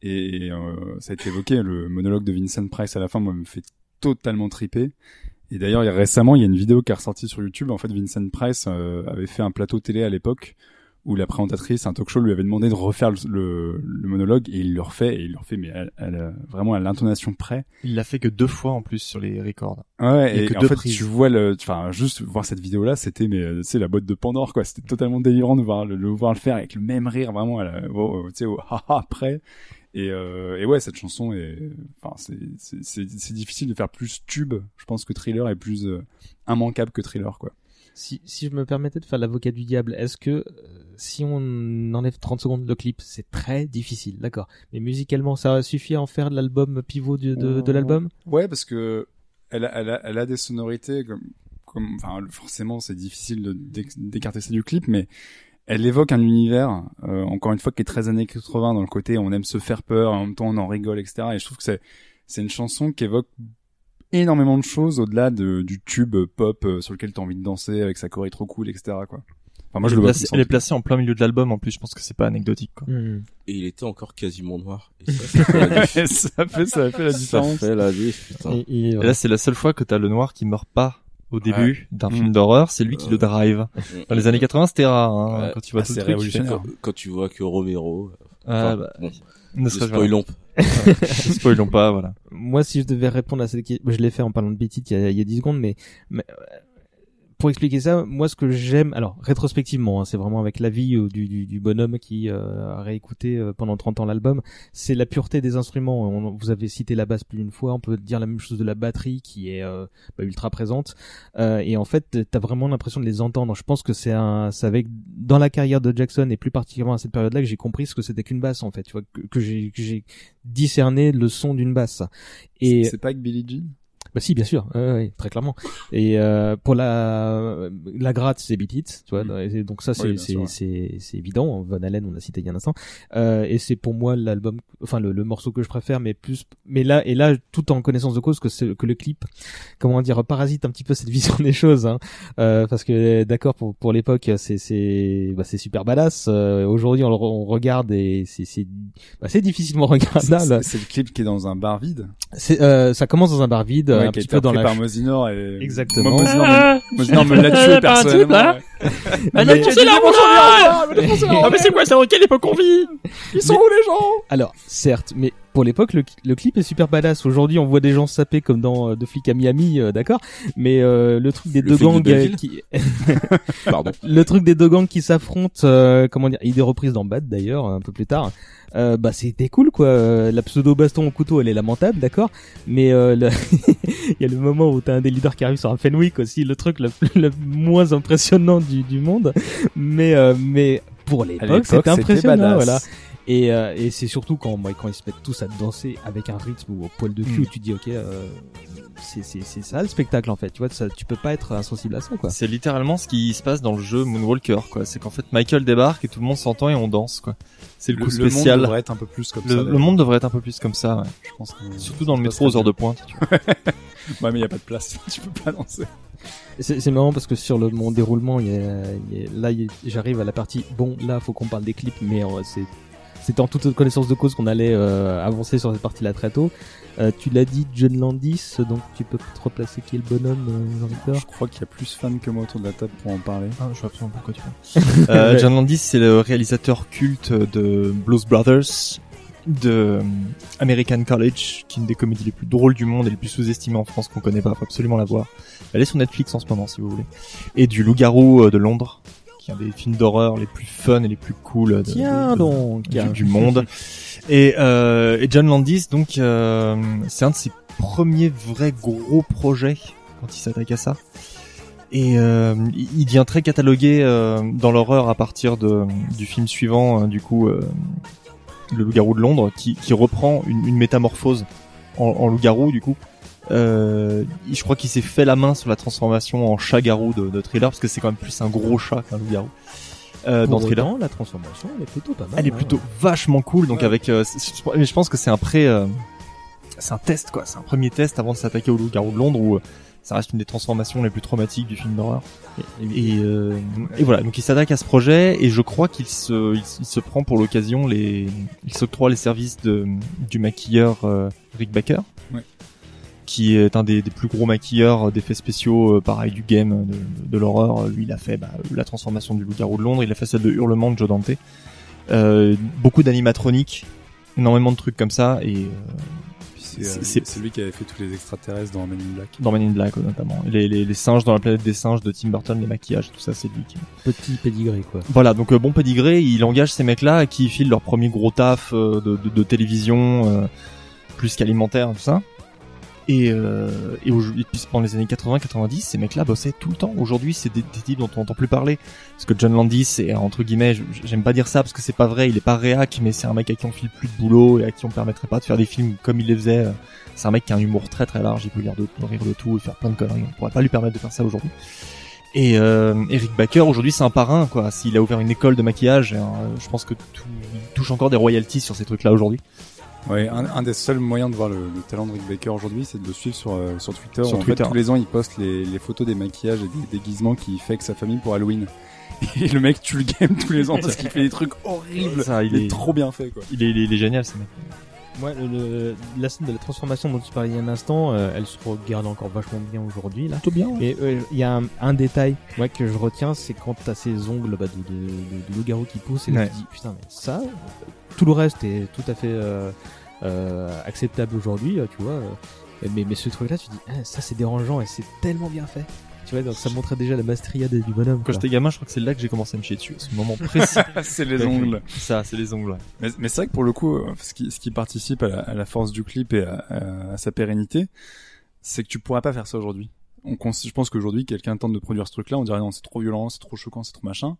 et euh, ça a été évoqué. Le monologue de Vincent Price à la fin, moi, me fait totalement triper. Et d'ailleurs, il y a récemment, il y a une vidéo qui est ressortie sur YouTube. En fait, Vincent Price euh, avait fait un plateau télé à l'époque où la présentatrice, un talk show, lui avait demandé de refaire le, le, le monologue et il le refait et il le refait, mais elle, vraiment à l'intonation près. Il l'a fait que deux fois en plus sur les records. Ouais, Il y a et, que en deux fait, prises. tu vois le, enfin, juste voir cette vidéo-là, c'était, mais, euh, c'est la boîte de Pandore, quoi. C'était totalement délirant de voir le, le voir le faire avec le même rire, vraiment, à la, au, au- tu sais, au haha après. Et, euh, et ouais, cette chanson est, enfin, c'est, difficile de faire plus tube. Je pense que Thriller est plus euh, immanquable que Thriller, quoi. Si, si je me permettais de faire l'avocat du diable, est-ce que euh, si on enlève 30 secondes le clip, c'est très difficile, d'accord. Mais musicalement, ça suffit à en faire l'album pivot de, de, de l'album? Ouais, parce que elle a, elle a, elle a des sonorités comme, comme, enfin, forcément, c'est difficile de- d'éc- d'écarter ça du clip, mais elle évoque un univers, euh, encore une fois, qui est très années 80 dans le côté on aime se faire peur, en même temps on en rigole, etc. Et je trouve que c'est, c'est une chanson qui évoque énormément de choses au-delà de, du tube pop euh, sur lequel t'as envie de danser avec sa choré trop cool, etc. Quoi. Enfin, moi, je elle, le est vois ça, elle en est placée en plein milieu de l'album en plus, je pense que c'est pas anecdotique quoi. Hmm. Et il était encore quasiment noir. Et ça, ça fait ça fait, ça la Ça différence. fait la diff, putain. Et- et, Et là c'est la seule fois que t'as le noir qui meurt pas au début d'un Mm. film d'horreur, c'est lui qui le drive. Dans les années 80 c'était rare, hein, Ouais. quand tu vois Ah, tout c'est le truc. révolutionnaire. Quand, quand tu vois que Romero, Ah, enfin, bah, bon, ne spoilons pas. pas. Spoilons pas, voilà. moi, si je devais répondre à cette question, je l'ai fait en parlant de Petit il y a, il y a 10 secondes, mais, mais, euh, pour expliquer ça, moi, ce que j'aime, alors rétrospectivement, hein, c'est vraiment avec l'avis euh, du, du, du bonhomme qui euh, a réécouté euh, pendant 30 ans l'album, c'est la pureté des instruments. On- vous avez cité la basse plus d'une fois, on peut dire la même chose de la batterie qui est euh, bah, ultra présente. Euh, et en fait, t'as vraiment l'impression de les entendre. Je pense que c'est un, c'est avec dans la carrière de Jackson et plus particulièrement à cette période-là que j'ai compris ce que c'était qu'une basse en fait. Tu vois que, que j'ai que discerné le son d'une basse. Et C'est pas avec Billie Jean? Bah si, bien sûr, ouais, ouais, très clairement. Et euh, pour la la gratte, c'est Beat It, tu vois. Mm. donc ça, c'est Oui, c'est ouais. c'est c'est évident. Van Halen, on l'a cité il y a un instant. Euh, et c'est pour moi l'album, enfin le, le morceau que je préfère, mais plus. Mais là et là, tout en connaissance de cause que c'est que le clip, comment dire, parasite un petit peu cette vision des choses. Hein. Euh, parce que d'accord pour pour l'époque, c'est c'est bah, c'est super badass. Euh, Aujourd'hui, on, le on regarde et c'est c'est bah, c'est difficilement regardable. c'est le clip qui est dans un bar vide. C'est euh, ça commence dans un bar vide, Ouais, un qui a petit peu dans la par Mosinor et Exactement. Moi, Mosinor, me, Mosinor me l'a tué personnellement. ouais. Mais- Ah mais c'est quoi ça Quelle époque on vit? Ils sont où les gens? Alors, certes, mais pour l'époque, le, le clip est super badass. Aujourd'hui, on voit des gens saper comme dans euh, Deux flics à Miami, euh, d'accord? Mais euh, le truc des Le deux de gangs euh, qui... Pardon. le truc des deux gangs qui s'affrontent, euh, comment dire, il est reprise dans Bad d'ailleurs, un peu plus tard. Euh, bah c'était cool quoi. Euh, La pseudo baston au couteau, elle est lamentable, d'accord? Mais euh, le- il y a le moment où t'as un des leaders qui arrive sur un Fenwick aussi, le truc le, moins impressionnant du, du monde. Mais euh, mais pour l'époque, c'était impressionnant, voilà. Et, euh, et c'est surtout quand, moi, quand ils se mettent tous à danser avec un rythme ou au poil de cul, Mm. où tu te dis ok, euh, c'est c'est c'est ça le spectacle en fait. Tu vois, ça, tu peux pas être insensible à ça quoi. C'est littéralement ce qui se passe dans le jeu Moonwalker, quoi. C'est qu'en fait Michael débarque et tout le monde s'entend et on danse, quoi. C'est le Le, coup le monde spécial. devrait être un peu plus comme Le, ça. le monde devrait être un peu plus comme ça, ouais. je pense. que- Surtout dans le métro aux heures de pointe. tu vois. Ouais, mais il y a pas de place. tu peux pas danser. C'est c'est marrant parce que sur le mon déroulement, y a, y a- là j'arrive à la partie bon là faut qu'on parle des clips, mais euh, c'est c'était en toute connaissance de cause qu'on allait euh, avancer sur cette partie-là très tôt. Euh, tu l'as dit, John Landis, donc tu peux te replacer qui est le bonhomme, euh, Jean-Victor Je crois qu'il y a plus fans que moi autour de la table pour en parler. Ah, je vois absolument pas de quoi tu parles. euh, John Landis, c'est le réalisateur culte de Blues Brothers, de euh, American College, qui est une des comédies les plus drôles du monde et les plus sous-estimées en France qu'on connaît pas. Faut absolument la voir. Elle est sur Netflix en ce moment, si vous voulez. Et du Loup-garou euh, de Londres, qui est un des films d'horreur les plus fun et les plus cool de, Tiens de- de- donc du, du monde. Et, euh, et John Landis, donc, euh, c'est un de ses premiers vrais gros projets quand il s'attaque à ça. Et euh, il devient très catalogué dans l'horreur à partir de, du film suivant, du coup, Le Loup-garou de Londres, qui, qui reprend une, une métamorphose en, en loup-garou, du coup. Euh, je crois qu'il s'est fait la main sur la transformation en chat-garou de, de Thriller, parce que c'est quand même plus un gros chat qu'un loup-garou. Euh, dans Thriller. autant, la transformation, elle est plutôt pas mal. Elle est hein. plutôt vachement cool, donc Ouais. avec. euh, je pense que c'est un pré, euh, c'est un test quoi, c'est un premier test avant de s'attaquer au loup-garou de Londres où euh, ça reste une des transformations les plus traumatiques du film d'horreur. Et, euh, et voilà, donc il s'attaque à ce projet et je crois qu'il se, il, il se prend pour l'occasion les, il s'octroie les services de du maquilleur euh, Rick Baker. Ouais. Qui est un des, des plus gros maquilleurs d'effets spéciaux, euh, pareil du game, de, de l'horreur. Lui, il a fait bah, la transformation du loup-garou de Londres, il a fait celle de Hurlement de Joe Dante. Euh, beaucoup d'animatroniques, énormément de trucs comme ça, et euh, C'est euh, lui qui avait fait tous les extraterrestres dans Men in Black. dans Men in Black notamment. Les, les, les singes dans la planète des singes de Tim Burton, les maquillages, tout ça, c'est lui qui... Petit pédigré, quoi. Voilà, donc euh, bon pédigré, il engage ces mecs-là qui filent leur premier gros taf euh, de, de, de télévision, euh, plus qu'alimentaire, tout ça. Et, euh, et, et puis pendant les années 80-90, ces mecs-là bossaient tout le temps. Aujourd'hui, c'est des, des types dont on entend plus parler. Parce que John Landis, entre guillemets, j'aime pas dire ça parce que c'est pas vrai, il est pas réac, mais c'est un mec à qui on file plus de boulot et à qui on permettrait pas de faire des films comme il les faisait. C'est un mec qui a un humour très très large, il peut lire de, rire de tout et faire plein de conneries. On pourrait pas lui permettre de faire ça aujourd'hui. Et euh, Eric Baker aujourd'hui c'est un parrain quoi. S'il a ouvert une école de maquillage, je pense que tout, il touche encore des royalties sur ces trucs-là aujourd'hui. Ouais, un, un des seuls moyens de voir le, le talent de Rick Baker aujourd'hui, c'est de le suivre sur, euh, sur Twitter. Sur en Twitter. fait, tous les ans, il poste les, les photos des maquillages et des déguisements qu'il fait avec sa famille pour Halloween. Et le mec tue le game tous les ans parce qu'il fait des trucs horribles. Ça, il Il est est, trop bien fait, quoi. il est, il est, il est génial ce mec. Moi, le, le- la scène de la transformation dont tu parlais il y a un instant, euh, elle se regarde encore vachement bien aujourd'hui, là. Tout bien. Et euh, il y a un, un détail moi que je retiens, c'est quand t'as ces ongles bah, de, de, de, de loup-garou qui poussent et là, Ouais. tu te dis putain mais ça, tout le reste est tout à fait euh, acceptable aujourd'hui, euh, tu vois. euh, mais, mais ce truc-là, tu dis ah, ça c'est dérangeant et c'est tellement bien fait. Tu vois, donc ça montrait déjà la mastriade du bonhomme. Quand j'étais gamin, je crois que c'est là que j'ai commencé à me chier dessus. À ce moment précis. c'est les ongles. ça, c'est les ongles. ouais. Mais, mais c'est vrai que pour le coup, euh, ce qui, ce qui participe à la, à la force du clip et à, à- à sa pérennité, c'est que tu pourrais pas faire ça aujourd'hui. On, je pense qu'aujourd'hui, quelqu'un tente de produire ce truc-là, on dirait non, c'est trop violent, c'est trop choquant, c'est trop machin.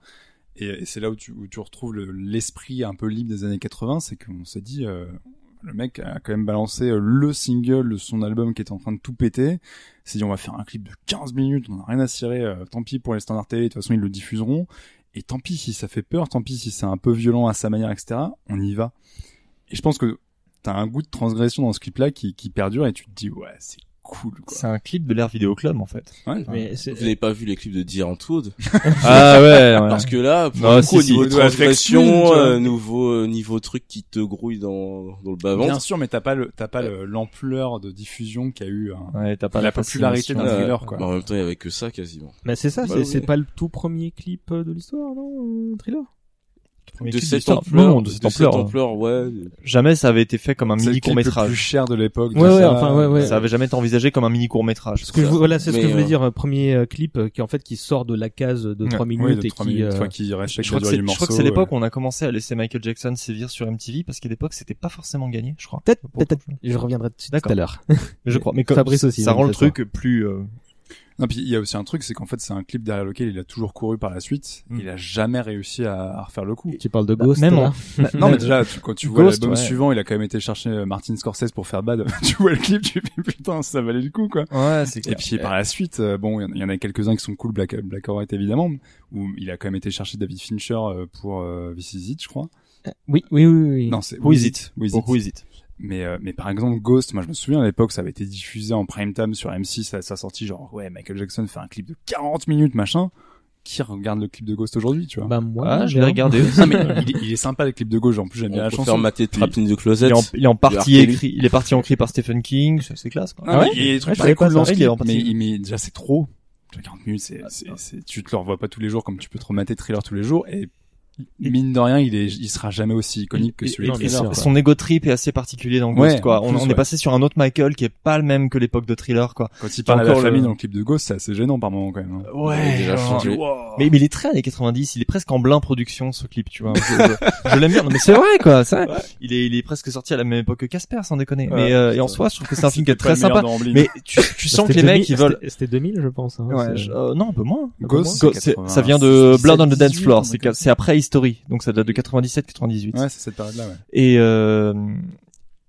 Et, et c'est là où tu, où tu retrouves le- l'esprit un peu libre des années 80, c'est qu'on s'est dit, euh, le mec a quand même balancé euh, le single de son album qui était en train de tout péter. Il s'est dit, on va faire un clip de 15 minutes, on a rien à cirer, euh, tant pis pour les standards télé, de toute façon ils le diffuseront. Et tant pis si ça fait peur, tant pis si c'est un peu violent à sa manière, etc. On y va. Et je pense que t'as un goût de transgression dans ce clip-là qui, qui perdure et tu te dis, ouais, c'est cool, quoi. C'est un clip de l'ère vidéo club en fait. Ouais. Mais c'est- Vous n'avez pas vu les clips de Dear Antwood Ah ouais. Parce que là, pour Non, le si, coup, au si. niveau Twin, transgression, euh, nouveau, euh, niveau truc qui te grouille dans, dans le bas Bien sûr, mais t'as pas le, t'as pas le- l'ampleur de diffusion qu'a eu un- Ouais, t'as pas la popularité d'un Ouais. thriller, quoi. en même temps, il y avait que ça quasiment. Mais c'est ça, Bah c'est oui. pas le tout premier clip euh, de l'histoire, non, euh, thriller? Premier De clip cette ampleur, Non, de cette ampleur. hein. ampleur, ouais. Jamais ça avait été fait comme un mini clip court le plus métrage. cher de l'époque. Ouais, ouais, ça. enfin, ouais, ouais. Ça avait jamais été envisagé comme un mini court métrage. Ce que je, Ça. voilà, c'est ce que je voulais euh, dire, un premier euh, clip euh, qui en fait qui sort de la case de Ouais. 3 Oui, minutes de et qui minutes, euh, enfin, qui Je respecte crois, que c'est, du je crois que morceau. c'est l'époque ouais. où on a commencé à laisser Michael Jackson sévir sur MTV parce qu'à l'époque c'était pas forcément gagné, je crois. peut-être peut-être je reviendrai dessus tout à l'heure. Je crois. Mais comme Fabrice aussi, ça rend le truc plus. Euh, Non, puis il y a aussi un truc, c'est qu'en fait, c'est un clip derrière lequel il a toujours couru par la suite. Mm. Il a jamais réussi à, à refaire le coup. Tu parles de Bah, Ghost même là Non, mais déjà, tu- quand tu vois l'album ouais. suivant, il a quand même été chercher euh, Martin Scorsese pour faire Bad. tu vois le clip, tu fais putain, ça valait le coup, quoi. Ouais, c'est Et clair. puis par la suite, euh, bon, il y en- il y, en a quelques-uns qui sont cool, Black, Black or White évidemment, où il a quand même été chercher David Fincher euh, pour euh, This Is It, je crois. Oui, oui, oui, oui. Non, c'est Who is it Who Is It? Mais euh, mais par exemple Ghost, moi je me souviens à l'époque ça avait été diffusé en prime time sur M6 à sa sortie genre ouais Michael Jackson fait un clip de 40 minutes machin. Qui regarde le clip de Ghost aujourd'hui, tu vois Bah moi, Ah, je l'ai regardé. Non mais il est, il est sympa le clip de Ghost, en plus j'aime bien la On peut chanson. faire mater Trapped in the Il Closet. est en, il est en partie écrit, il est parti en écrit par Stephen King, c'est classe quoi. Non, mais il y a des trucs je très cool dans ce Il est en clip, mais, mais déjà c'est trop. Tu vois, 40 minutes, c'est, c'est, c'est, tu te le revois pas tous les jours comme tu peux te remater Thriller tous les jours et mine de rien, il est, il sera jamais aussi iconique que celui de Thriller. son ego trip est assez particulier dans Ouais, Ghost quoi. On, plus, on est ouais. passé sur un autre Michael qui est pas le même que l'époque de Thriller quoi. Quand il parle à la le- famille dans le clip de Ghost, c'est assez gênant par moment quand même. hein. Ouais. déjà genre, mais, mais il est très années 90, il est presque en blind production ce clip, tu vois. Je, je- je l'aime bien, non, mais c'est vrai quoi. c'est vrai. Il est il est presque sorti à la même époque que Casper sans déconner. mais euh, et en soi, je trouve que c'est un film qui est très sympa. Mais tu, tu sens que les mecs 2000, ils veulent c'était- C'était 2000, je pense. Hein, Ouais, je- euh, non, un peu moins. Ghost, ça vient de 96, Blood on the Dance 18, Floor. c'est après Donc ça date de 97-98. Ouais, c'est cette période-là, ouais. Et euh,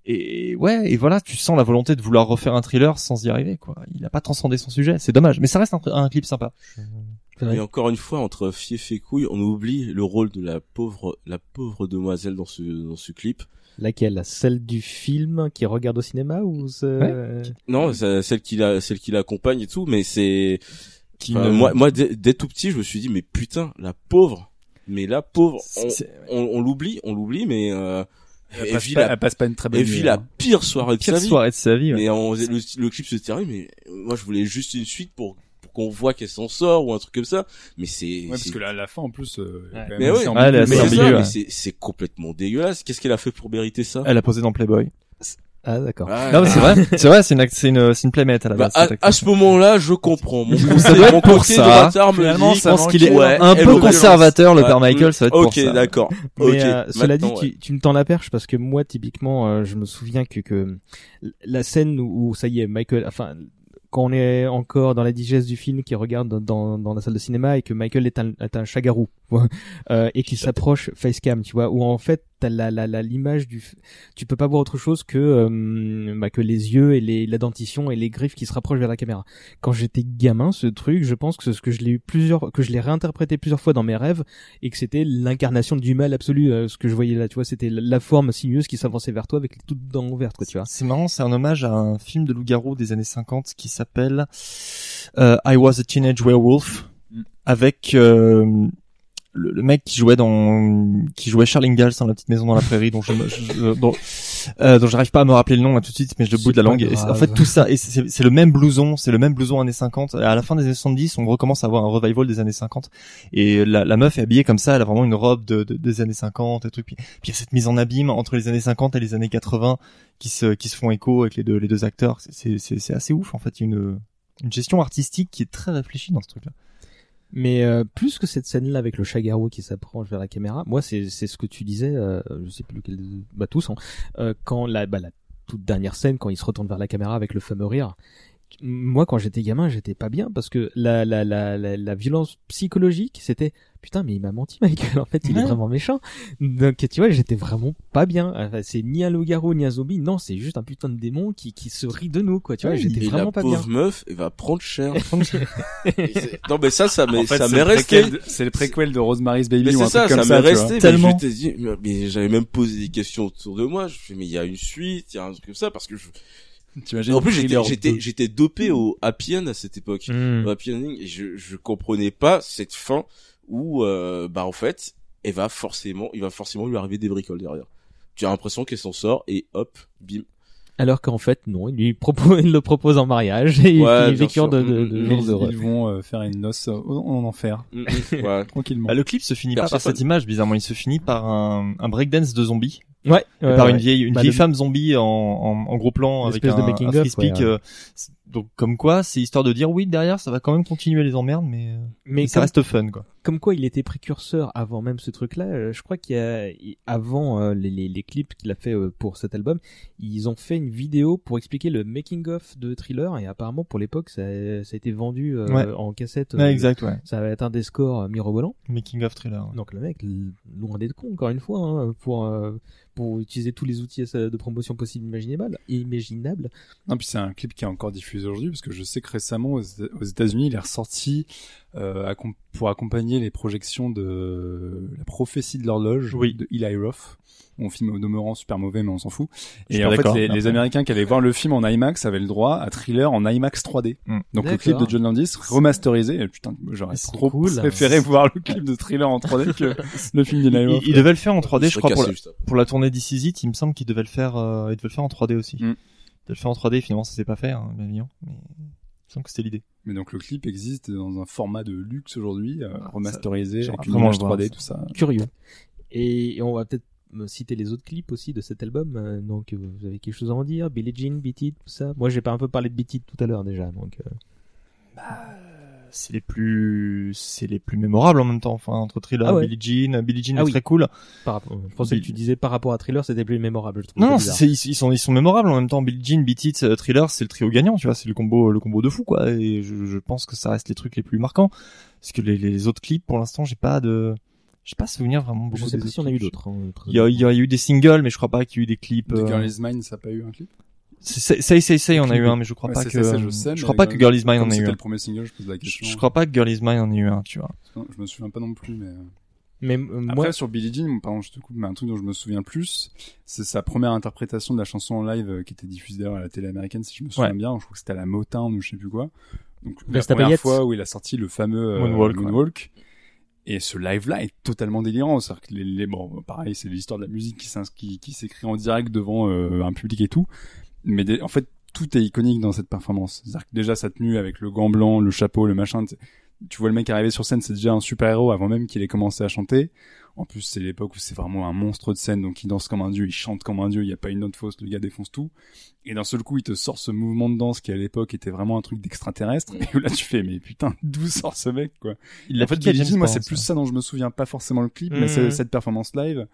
et ouais, et voilà, tu sens la volonté de vouloir refaire un thriller sans y arriver, quoi. Il a pas transcendé son sujet, c'est dommage, mais ça reste un, un clip sympa. Et encore une fois, entre Fief et Couille, on oublie le rôle de la pauvre, la pauvre demoiselle dans ce, dans ce clip. Laquelle? Celle du film qui regarde au cinéma ou ce... Non, c'est celle qui la, celle qui l'accompagne et tout, mais c'est, Qui enfin, moi, moi, dès, dès tout petit, je me suis dit, mais putain, la pauvre, mais la pauvre, on, C'est- on, on l'oublie, on l'oublie, mais euh, Elle, passe vit pas, la, elle passe pas une très bonne nuit. vit la hein. pire soirée de Pire sa vie. soirée de sa vie. ouais. Mais on, le, le clip se termine, mais moi je voulais juste une suite pour, pour qu'on voit qu'elle s'en sort ou un truc comme ça. Mais c'est, Ouais, parce que la, la fin en plus. euh, Ouais. quand même Mais assez ouais. Ouais, elle mais c'est complètement dégueulasse. Qu'est-ce qu'elle a fait pour mériter ça? Elle a posé dans Playboy. Ah d'accord. Ah, Non, mais c'est vrai. C'est vrai, c'est une, c'est une, c'est une playmate à la Bah, base. à, cette à actrice. ce moment-là, je comprends. Mon côté, Ça doit être mon pour ça. de Finalement, dit, Je pense qu'il est Ouais, un peu conservateur, le Ouais, père Michael, ça va être Ok, pour ça. d'accord. Mais Ok. euh, cela dit, ouais. tu, tu me tends la perche parce que moi, typiquement, euh, je me souviens que, que la scène où, où ça y est, Michael, enfin, quand on est encore dans la digeste du film, qui regarde dans, dans, la salle de cinéma et que Michael est un, est un chagarou euh, et qui s'approche facecam, tu vois, où en fait t'as la la l'image du, tu peux pas voir autre chose que euh, bah, que les yeux et les la dentition et les griffes qui se rapprochent vers la caméra. Quand j'étais gamin, ce truc, je pense que ce que je l'ai eu plusieurs, que je l'ai réinterprété plusieurs fois dans mes rêves et que c'était l'incarnation du mal absolu. euh, ce que je voyais là, tu vois, c'était la- forme sinueuse qui s'avançait vers toi avec les dents ouvertes, quoi, tu vois. C'est marrant, c'est un hommage à un film de loup-garou des années 50 qui s'appelle euh, I Was a Teenage Werewolf Mm. avec euh, le, le mec qui jouait dans qui jouait Charlie Ingalls dans la petite maison dans la prairie dont je, je- dont, euh, dont j'arrive pas à me rappeler le nom là tout de suite mais je le bout de la langue. Et en fait tout ça et c'est le même blouson c'est le même blouson années 50 et à la fin des années 70 on recommence à avoir un revival des années 50 et la, la meuf est habillée comme ça elle a vraiment une robe de, de- des années 50 et trucs puis puis il y a cette mise en abîme entre les années 50 et les années 80 qui se qui se font écho avec les deux les deux acteurs. C'est c'est c'est c'est assez ouf en fait. Il y a une une gestion artistique qui est très réfléchie dans ce truc là Mais euh, plus que cette scène-là avec le chagarou qui s'approche vers la caméra, moi c'est c'est ce que tu disais, euh, je sais plus lequel, bah tous, hein, euh, quand la bah, la toute dernière scène quand il se retourne vers la caméra avec le fameux rire. Moi quand j'étais gamin j'étais pas bien parce que la la la la, la violence psychologique c'était putain mais il m'a menti Michael en fait il est vraiment méchant donc tu vois j'étais vraiment pas bien Enfin, c'est ni un loup-garou ni un zombie non c'est juste un putain de démon qui qui se rit de nous quoi tu vois Ouais, j'étais vraiment la pas bien pauvre meuf, elle va prendre cher. Non, mais ça, ça m'est, En fait, ça c'est m'est le resté. préquel de- C'est le préquel de Rosemary's Baby Mais ou c'est un ça, truc ça comme m'est ça. tu vois. resté. Mais Tellement. je t'ai dit, mais- mais j'avais même posé des questions autour de moi. Je fais, mais il y a une suite, il y a un truc comme ça, parce que je... T'imagines en plus, j'étais, dopé au happy end à cette époque. Hmm. Au happy ending, et je, je comprenais pas cette fin où, euh, bah, en fait, elle va forcément, il va forcément lui arriver des bricoles derrière. Tu as l'impression qu'elle s'en sort et hop, bim. Alors qu'en fait, non, il lui propose, il le propose en mariage et Ouais, il bien vécurent de, de, de mm, jours Ils, heureux. ils vont euh, faire une noce en, en enfer, Mm, mm, ouais. tranquillement. Bah, le clip se finit pas par cette image bizarrement il se finit par un, un breakdance de zombies Ouais, ouais, par ouais. une vieille une Bah, vieille le- femme zombie en, en, en gros plan Une avec un, de making un free speak ouais. euh, c'est- donc comme quoi c'est histoire de dire oui derrière ça va quand même continuer les emmerdes mais, euh, Mais mais ça comme, reste fun quoi comme quoi il était précurseur avant même ce truc-là, euh, je crois qu'il y a, il- avant euh, les, les, les clips qu'il a fait euh, pour cet album, ils ont fait une vidéo pour expliquer le making of de Thriller et apparemment pour l'époque ça, a- ça a été vendu euh, Ouais. en cassette. ouais, euh, exact ouais Ça va être un des scores euh, mirobolants. making of thriller ouais. Donc le mec, loin d'être con, encore une fois, hein, pour euh, pour utiliser tous les outils de promotion possibles imaginables, imaginables. Non, puis c'est un clip qui est encore diffusé aujourd'hui parce que je sais que récemment aux, aux États-Unis, il est ressorti euh, accom- pour accompagner les projections de La prophétie de l'horloge Oui. de Eli Roth. Mon film au demeurant super mauvais, mais on s'en fout. Et en fait, les. Américains qui allaient voir le film en IMAX avaient le droit à Thriller en IMAX 3D. Mm. Donc le clip de John Landis remasterisé. Et putain, j'aurais trop cool. préféré voir le clip de Thriller en 3D que le film d'Eli il, Roth. il devait le faire en 3D je crois pour la, pour la tournée d'Ici It, il me semble qu'il devait le faire euh, il devait le faire en 3D aussi Mm. Devait le faire en 3D finalement ça s'est pas fait hein, bien évidemment mais il me semble que c'était l'idée Mais donc le clip existe dans un format de luxe aujourd'hui, euh, remasterisé j'aimerais avec une image le voir, 3D, ça. tout ça. Curieux. Et, et on va peut-être me citer les autres clips aussi de cet album. euh, donc euh, vous avez quelque chose à en dire? Billie Jean, Beat It, tout ça? Moi j'ai pas un peu parlé de Beat It tout à l'heure déjà. Donc euh, c'est les plus c'est les plus mémorables en même temps enfin entre Thriller Ah ouais. Billie Jean Billie Jean Ah est oui. très cool par rapport, je pensais que tu disais par rapport à Thriller c'était plus mémorable. Je trouve non, ils, ils sont ils sont mémorables en même temps Billie Jean Beat It euh, Thriller c'est le trio gagnant tu vois c'est le combo le combo de fou quoi et je, je pense que ça reste les trucs les plus marquants parce que les, les autres clips pour l'instant j'ai pas de j'ai pas souvenir vraiment beaucoup Je sais pas si on a eu d'autres. hein, très il y a, il y a eu des singles mais je crois pas qu'il y a eu des clips The euh, Girl Is Mine, ça a pas eu un clip? C'est- Say Say Say on a eu un mais je crois Ouais, pas que ça, ça, je sais, mais crois pas que Girl- Is Mine en a eu c'était un le premier single, je pose la je, question. je crois pas que Girl Is Mine en ait eu un tu vois je me souviens pas non plus, mais... euh, Mais euh, Après, moi, sur Billie Jean, pardon, je te coupe, mais un truc dont je me souviens plus, c'est sa première interprétation de la chanson en live euh, qui était diffusée d'ailleurs à la télé américaine, si je me souviens Ouais. bien. Je crois que c'était à la Motown ou je sais plus quoi. Donc, la première fois où il a sorti le fameux euh, Moonwalk, ouais. Moonwalk. Et ce live-là est totalement délirant. C'est-à-dire que les, les- bon, pareil, c'est l'histoire de la musique qui, qui, qui s'écrit en direct devant euh, un public et tout. Mais des- en fait, tout est iconique dans cette performance. C'est-à-dire que déjà sa tenue avec le gant blanc, le chapeau, le machin. tu- vois le mec arriver sur scène, c'est déjà un super-héros avant même qu'il ait commencé à chanter. En plus, c'est l'époque où c'est vraiment un monstre de scène, donc il danse comme un dieu, il chante comme un dieu, il n'y a pas une note fausse, le gars défonce tout. Et d'un seul coup, il te sort ce mouvement de danse qui à l'époque était vraiment un truc d'extraterrestre. Et où là, tu fais, mais putain, d'où sort ce mec, quoi? Il l'a fait, moi, c'est plus ça. dont je me souviens, pas forcément le clip, mais c'est cette performance live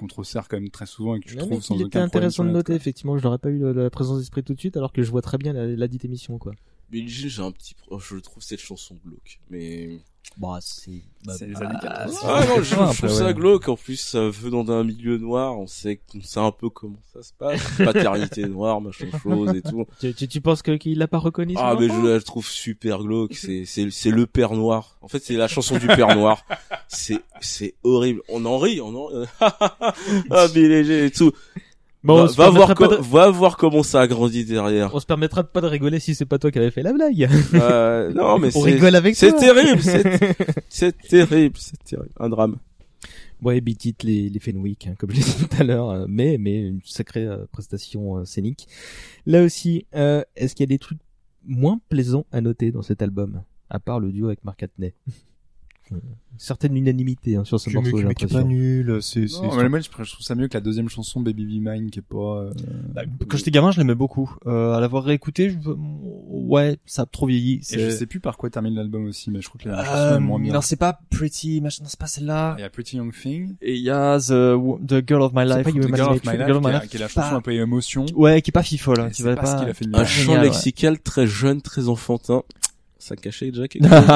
qu'on te resserre quand même très souvent et que je trouve sans il aucun problème intéressant de noter, note, effectivement, je n'aurais pas eu la, la présence d'esprit tout de suite, alors que je vois très bien la, la dite émission, quoi. Billie Jean, j'ai un petit, pro- je trouve cette chanson glauque, mais Bah, c'est... quoi. C'est les années 80. ah non, je, peu, trouve ça ouais. glauque. En plus, ça veut dans un milieu noir. On sait, on sait un peu comment ça se passe. Paternité noire, machin chose et tout. Tu, tu, tu penses que, qu'il l'a pas reconnu Ah, mais je la trouve super glauque. C'est, c'est, c'est le père noir. En fait, c'est la chanson du père noir. C'est, c'est horrible. On en rit, on en, ah, Billie Jean et tout. Bon, va, on se va voir, de- va comment ça a grandi derrière. On se permettra de pas de rigoler si c'est pas toi qui avais fait la blague. Euh, non, mais On c'est, rigole avec c'est terrible, c'est, c'est terrible, c'est terrible. Un drame. Ouais, Beat It, les, les Fenwick, hein, comme je l'ai dit tout à l'heure, euh, mais, mais une sacrée euh, prestation euh, scénique. Là aussi, euh, est-ce qu'il y a des trucs moins plaisants à noter dans cet album, à part le duo avec Mark Atney certaine unanimité hein, sur ce morceau, j'ai mais qui est pas nul, c'est, c'est, Non, mais moi, je je trouve ça mieux que la deuxième chanson Baby Be Mine qui est pas, euh, Bah, Quand j'étais gamin, je l'aimais beaucoup. Euh, à l'avoir réécouté, je... ouais, ça a trop vieilli. Et C'est... je sais plus par quoi termine l'album aussi, mais je crois que la chanson Euh, est moins bien. non, c'est pas Pretty, machin, non, c'est pas celle-là. Il y a Pretty Young Thing, Et il y a The, The Girl of My C'est Life. pas You The Girl Life, of My My Life, Life, Girl of qui My est- Life. qui est la chanson Pas- un peu émotion. Ouais, qui est pas fifole, hein, Et qui c'est va pas ce pas. qu'il a fait de Un champ lexical très jeune, très enfantin. Ça cachait déjà quelque chose.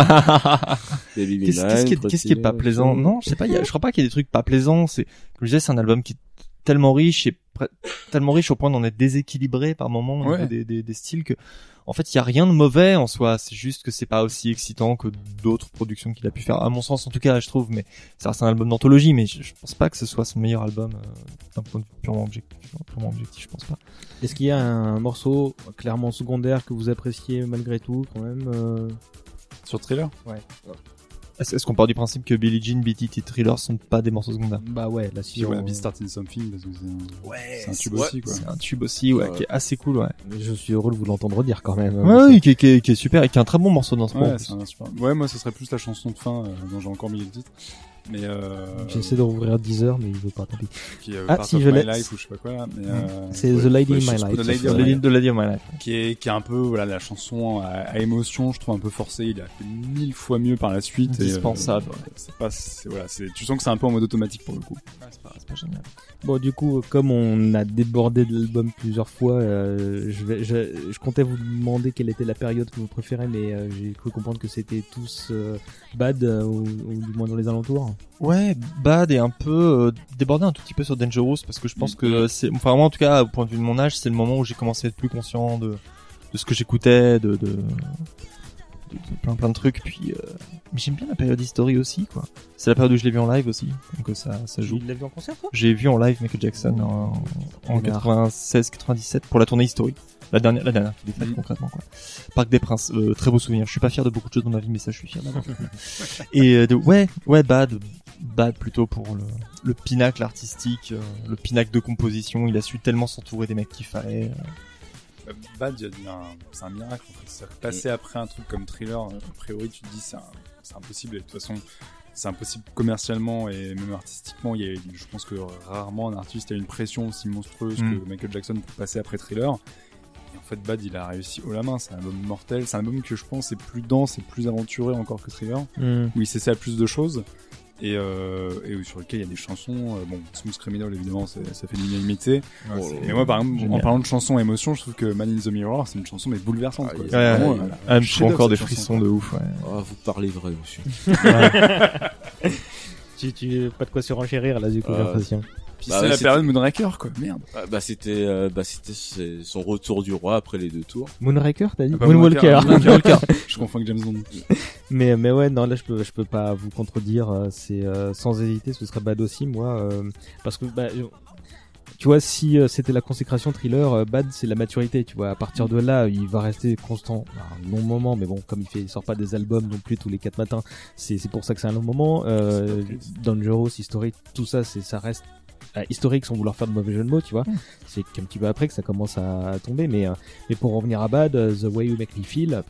Qu'est-ce qui est, pas plaisant? Thing. Non, je sais pas. Y a, je crois pas qu'il y ait des trucs pas plaisants. C'est, comme je disais, c'est un album qui est tellement riche et tellement riche au point d'en être déséquilibré par moments Ouais. des, des, des styles que, en fait, il y a rien de mauvais en soi. C'est juste que c'est pas aussi excitant que d'autres productions qu'il a pu faire. À mon sens, en tout cas, je trouve. Mais ça reste un album d'anthologie. Mais je, je pense pas que ce soit son meilleur album euh, d'un point de vue purement objectif. Purement objectif, je pense pas. Est-ce qu'il y a un morceau clairement secondaire que vous appréciez malgré tout, quand même euh, Sur Thriller Est-ce, est-ce qu'on part du principe que Billie Jean, Beat It et Thriller sont pas des morceaux secondaires? Bah ouais, là si ouais, on- Be Starting Something, parce que c'est un, Ouais, c'est un tube aussi, quoi. C'est un tube aussi, ouais, Ouais. qui est assez cool, ouais. Mais Je suis heureux de vous l'entendre dire quand même. Ouais, oui, qui est, qui, est, qui est super et qui est un très bon morceau dans ce Ouais, moment. c'est un super... ouais, moi, ce serait plus la chanson de fin, euh, dont j'ai encore mis le titre. Mais, euh, J'essaie de rouvrir 10 heures, mais il veut pas, tant pis. qui est Ah, si, je l'ai. Ou je sais pas quoi, là. Mais, euh, C'est ouais, The Lady ouais, in My Life. The Lady de Lady of My Life. qui est qui est un peu voilà la chanson à, à émotion je trouve un peu forcée il a fait mille fois mieux par la suite euh, Indispensable, ouais. c'est pas c'est voilà c'est tu sens que c'est un peu en mode automatique pour le coup c'est pas, c'est pas génial. Bon, du coup, comme on a débordé de l'album plusieurs fois, euh, je, vais, je, je comptais vous demander quelle était la période que vous préférez, mais euh, j'ai cru comprendre que c'était tous euh, bad, euh, ou, ou du moins dans les alentours. Ouais, Bad est un peu euh, débordé un tout petit peu sur Dangerous parce que je pense que c'est, enfin moi en tout cas au point de vue de mon âge, c'est le moment où j'ai commencé à être plus conscient de, de ce que j'écoutais, de, de, de, de plein plein de trucs. Puis, euh, mais j'aime bien la période History aussi, quoi. C'est la période où je l'ai vu en live aussi, donc euh, ça, ça joue. Tu l'as vu en concert, toi? J'ai vu en live Michael Jackson en, en Connard. 96-97 pour la tournée History. La dernière, la dernière, des fêtes Mhm. concrètement quoi. Parc des Princes, euh, très beau souvenir. Je suis pas fier de beaucoup de choses dans ma vie, mais ça je suis fier d'avoir. Et euh, de, ouais, ouais, Bad, Bad plutôt pour le, le pinacle artistique, euh, le pinacle de composition. Il a su tellement s'entourer des mecs qu'il fallait. euh. Bad c'est un miracle en fait c'est passer après un truc comme Thriller a priori tu te dis c'est impossible et de toute façon c'est impossible commercialement et même artistiquement il y a, je pense que rarement un artiste a une pression aussi monstrueuse Mm. que Michael Jackson pour passer après Thriller fait Bad il a réussi haut la main c'est un album mortel c'est un album que je pense est plus dense et plus aventuré encore que Thriller où il s'essaie à plus de choses et, euh, et où- sur lequel il y a des chansons euh, bon Smooth Criminal évidemment ça fait l'unanimité Oh là et moi par exemple en parlant de chansons émotion je trouve que Man in the Mirror c'est une chanson mais bouleversante Ah, quoi. Ouais, vraiment, ouais, euh, Ah, je chef-d'œuvre, trouve encore des frissons de ouf. Ouais. Ah, vous parlez vrai aussi. Tu, tu, pas de quoi surenchérir, là, du coup, Euh, j'ai l'impression. Puis Bah c'est ouais, la période Moonraker quoi merde Ah, bah c'était, euh, bah c'était c'est son retour du roi après les deux tours. Moonraker, t'as dit Ah, pas Moonwalker. Moonwalker. je confonds avec James Bond mais, mais ouais, non, là, je peux, je peux pas vous contredire. euh, C'est euh, sans hésiter, ce serait bad aussi, moi, euh, parce que bah, je- tu vois, si euh, c'était la consécration thriller, euh, Bad c'est la maturité, tu vois. À partir de là, il va rester constant, un long moment, mais bon, comme il fait, il sort pas des albums non plus tous les quatre matins, c'est c'est pour ça que c'est un long moment. Euh, Dangerous, Historic, tout ça, c'est ça reste historique sans vouloir faire de mauvais jeu de mots, tu vois. C'est qu'un petit peu après que ça commence à, tomber, mais euh, mais pour revenir à Bad, euh, The Way You Make Me Feel,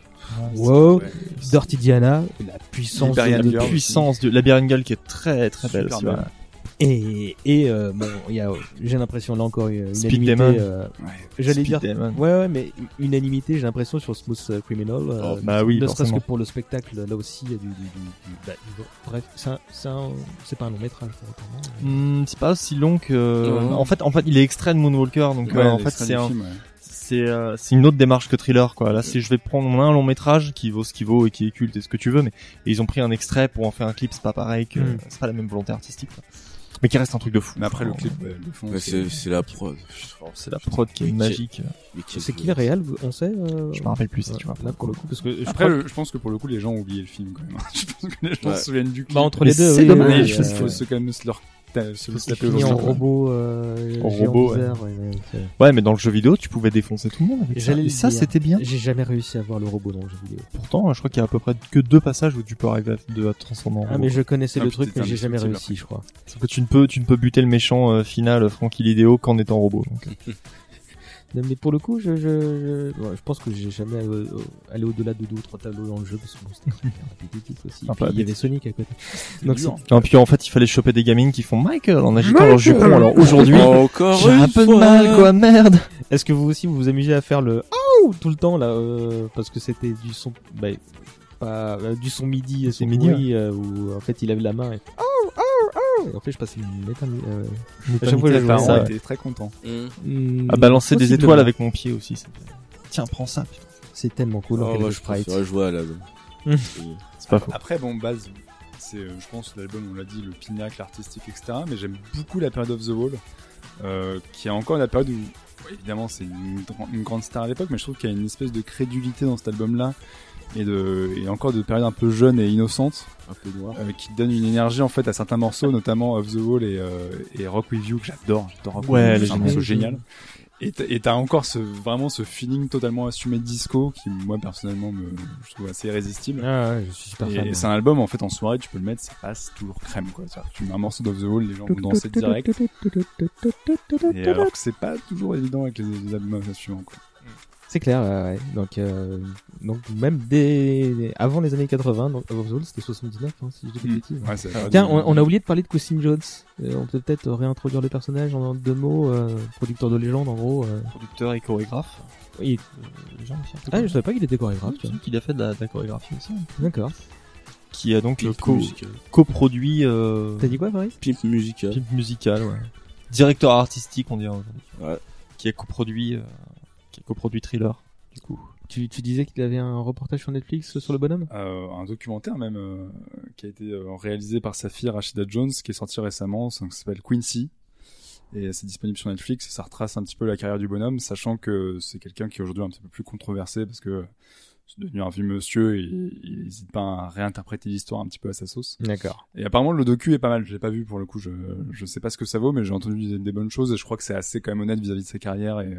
wow, Dirty Diana, la puissance de, puissance de la Girl qui est très très belle. Super aussi, belle. ouais. Et et euh, bon, il y a, j'ai l'impression là encore une Speed unanimité. Euh, Ouais. J'allais dire, Demon. ouais ouais, mais unanimité, j'ai l'impression sur Smooth euh, Criminal. euh, Oh, bah oui, ne serait-ce que pour le spectacle, là aussi, il y a du, du, du, du- bah, du- bref, c'est un, c'est un- c'est pas un long métrage pour autant. non Hmm, c'est pas aussi long que. Non. En fait, en fait, il est extrait de Moonwalker, donc Ouais, euh, en fait, c'est un, film, ouais. c'est euh, c'est une autre démarche que thriller quoi. Là, c'est je vais prendre un long métrage qui vaut ce qu'il vaut et qui est culte et ce que tu veux, mais et ils ont pris un extrait pour en faire un clip, c'est pas pareil que Mm. c'est pas la même volonté artistique. quoi. Mais qui reste un truc de fou. Mais après le clip, ouais, fond, c'est c'est la prod. c'est la prod qui est magique. C'est qui le réel, vous- on sait euh, Je me rappelle plus si ouais, tu vois. Là pour le coup, parce que je Après, le- je pense que pour le coup, les gens ont oublié le film quand même. je pense que les gens Ouais. se souviennent du clip. Bah, entre les deux, c'est oui, dommage. il faut, euh, faut se quand même se leur fini aux en robot, euh, En robot, ouais. bizarre, ouais, ouais, c'est- Ouais, mais dans le jeu vidéo, tu pouvais défoncer tout le monde avec ça. Et ça, c'était bien. J'ai jamais réussi à voir le robot dans le jeu vidéo. Pourtant, je crois qu'il y a à peu près que deux passages où tu peux arriver à, de, à te transformer en Ah robot. mais je connaissais Ah, le puis truc, mais j'ai jamais réussi, je crois. Sauf que tu ne peux, tu ne peux buter le méchant euh, final, Frankie Lidéo, qu'en étant robot. Donc, euh, mais pour le coup, je, je, je, je pense que j'ai jamais euh, euh, allé au-delà de deux ou trois tableaux dans le jeu, parce que bon, c'était quand même répétitif aussi. Un Puis peu il y avait Sonic à côté. Donc. Et puis en fait, il fallait choper des gamines qui font Michael en agitant leur jupon. Alors aujourd'hui, Encore j'ai un peu de mal, quoi, merde. Est-ce que vous aussi vous vous amusez à faire le oh tout le temps là, euh, parce que c'était du son, bah, pas euh, du son midi, c'est midi, midi où en fait il avait la main et oh. Et en fait, je passais une éternité. Euh, Éternité Les à parents ça. étaient très contents. Mmh. À balancer des étoiles avec mon pied aussi. ça fait- Tiens, prends ça. putain. C'est tellement cool. en Oh, moi, je sprite. préfère jouer à la. C'est pas faux. Après, bon, base, c'est, euh, je pense, l'album, on l'a dit, le pinacle artistique, etc. Mais j'aime beaucoup la période of the Wall, euh, qui est encore la période où, ouais, évidemment, c'est une grande star à l'époque, mais je trouve qu'il y a une espèce de crédulité dans cet album-là, et de, et encore de période un peu jeune et innocente, Un peu noir. euh, qui donne une énergie, en fait, à certains morceaux, notamment of the Wall et, euh, et Rock With You, que j'adore. J'adore Rock Ouais, With You, c'est un morceau génial. Et t'as- encore ce, vraiment ce feeling totalement assumé de disco, qui, moi, personnellement, me, je trouve assez irrésistible. Ah ouais, je suis super fan. Et c'est un album en fait en soirée tu peux le mettre ça passe toujours crème quoi. Tu mets un morceau d'Off the Wall les gens vont danser direct et alors que c'est pas toujours évident avec les, les albums suivants quoi. C'est clair, ouais, ouais. Donc, euh, donc même dès avant les années 80, donc Of the Wall, c'était 79, hein, si je dis pas de Mm. bêtises. Ouais, c'est la Tiens, on, on a oublié de parler de Quincy Jones. Euh, on peut peut-être réintroduire le personnage en deux mots. euh, producteur de légende, en gros. euh. Producteur et chorégraphe. Oui. Gens, Ah, je savais pas qu'il était chorégraphe. tu vois. qu'il a fait de la, de la chorégraphie aussi. hein. D'accord. Qui a donc Pimp co- musical. coproduit euh, T'as dit quoi, Fabrice? Pimp musical. Pimp musical, ouais. Directeur artistique, on dirait aujourd'hui. Ouais. Qui a coproduit, euh, qui a coproduit Thriller. Du coup. tu, tu disais qu'il avait un reportage sur Netflix sur le bonhomme? Euh, un documentaire même euh, qui a été euh, réalisé par sa fille Rashida Jones qui est sorti récemment, ça s'appelle Quincy et c'est disponible sur Netflix et ça retrace un petit peu la carrière du bonhomme, sachant que c'est quelqu'un qui est aujourd'hui un petit peu plus controversé parce que c'est devenu un vieux monsieur et il n'hésite pas à réinterpréter l'histoire un petit peu à sa sauce. D'accord. Et apparemment le docu est pas mal, je l'ai pas vu pour le coup, je je sais pas ce que ça vaut, mais j'ai entendu des, des bonnes choses et je crois que c'est assez quand même honnête vis-à-vis de sa carrière et,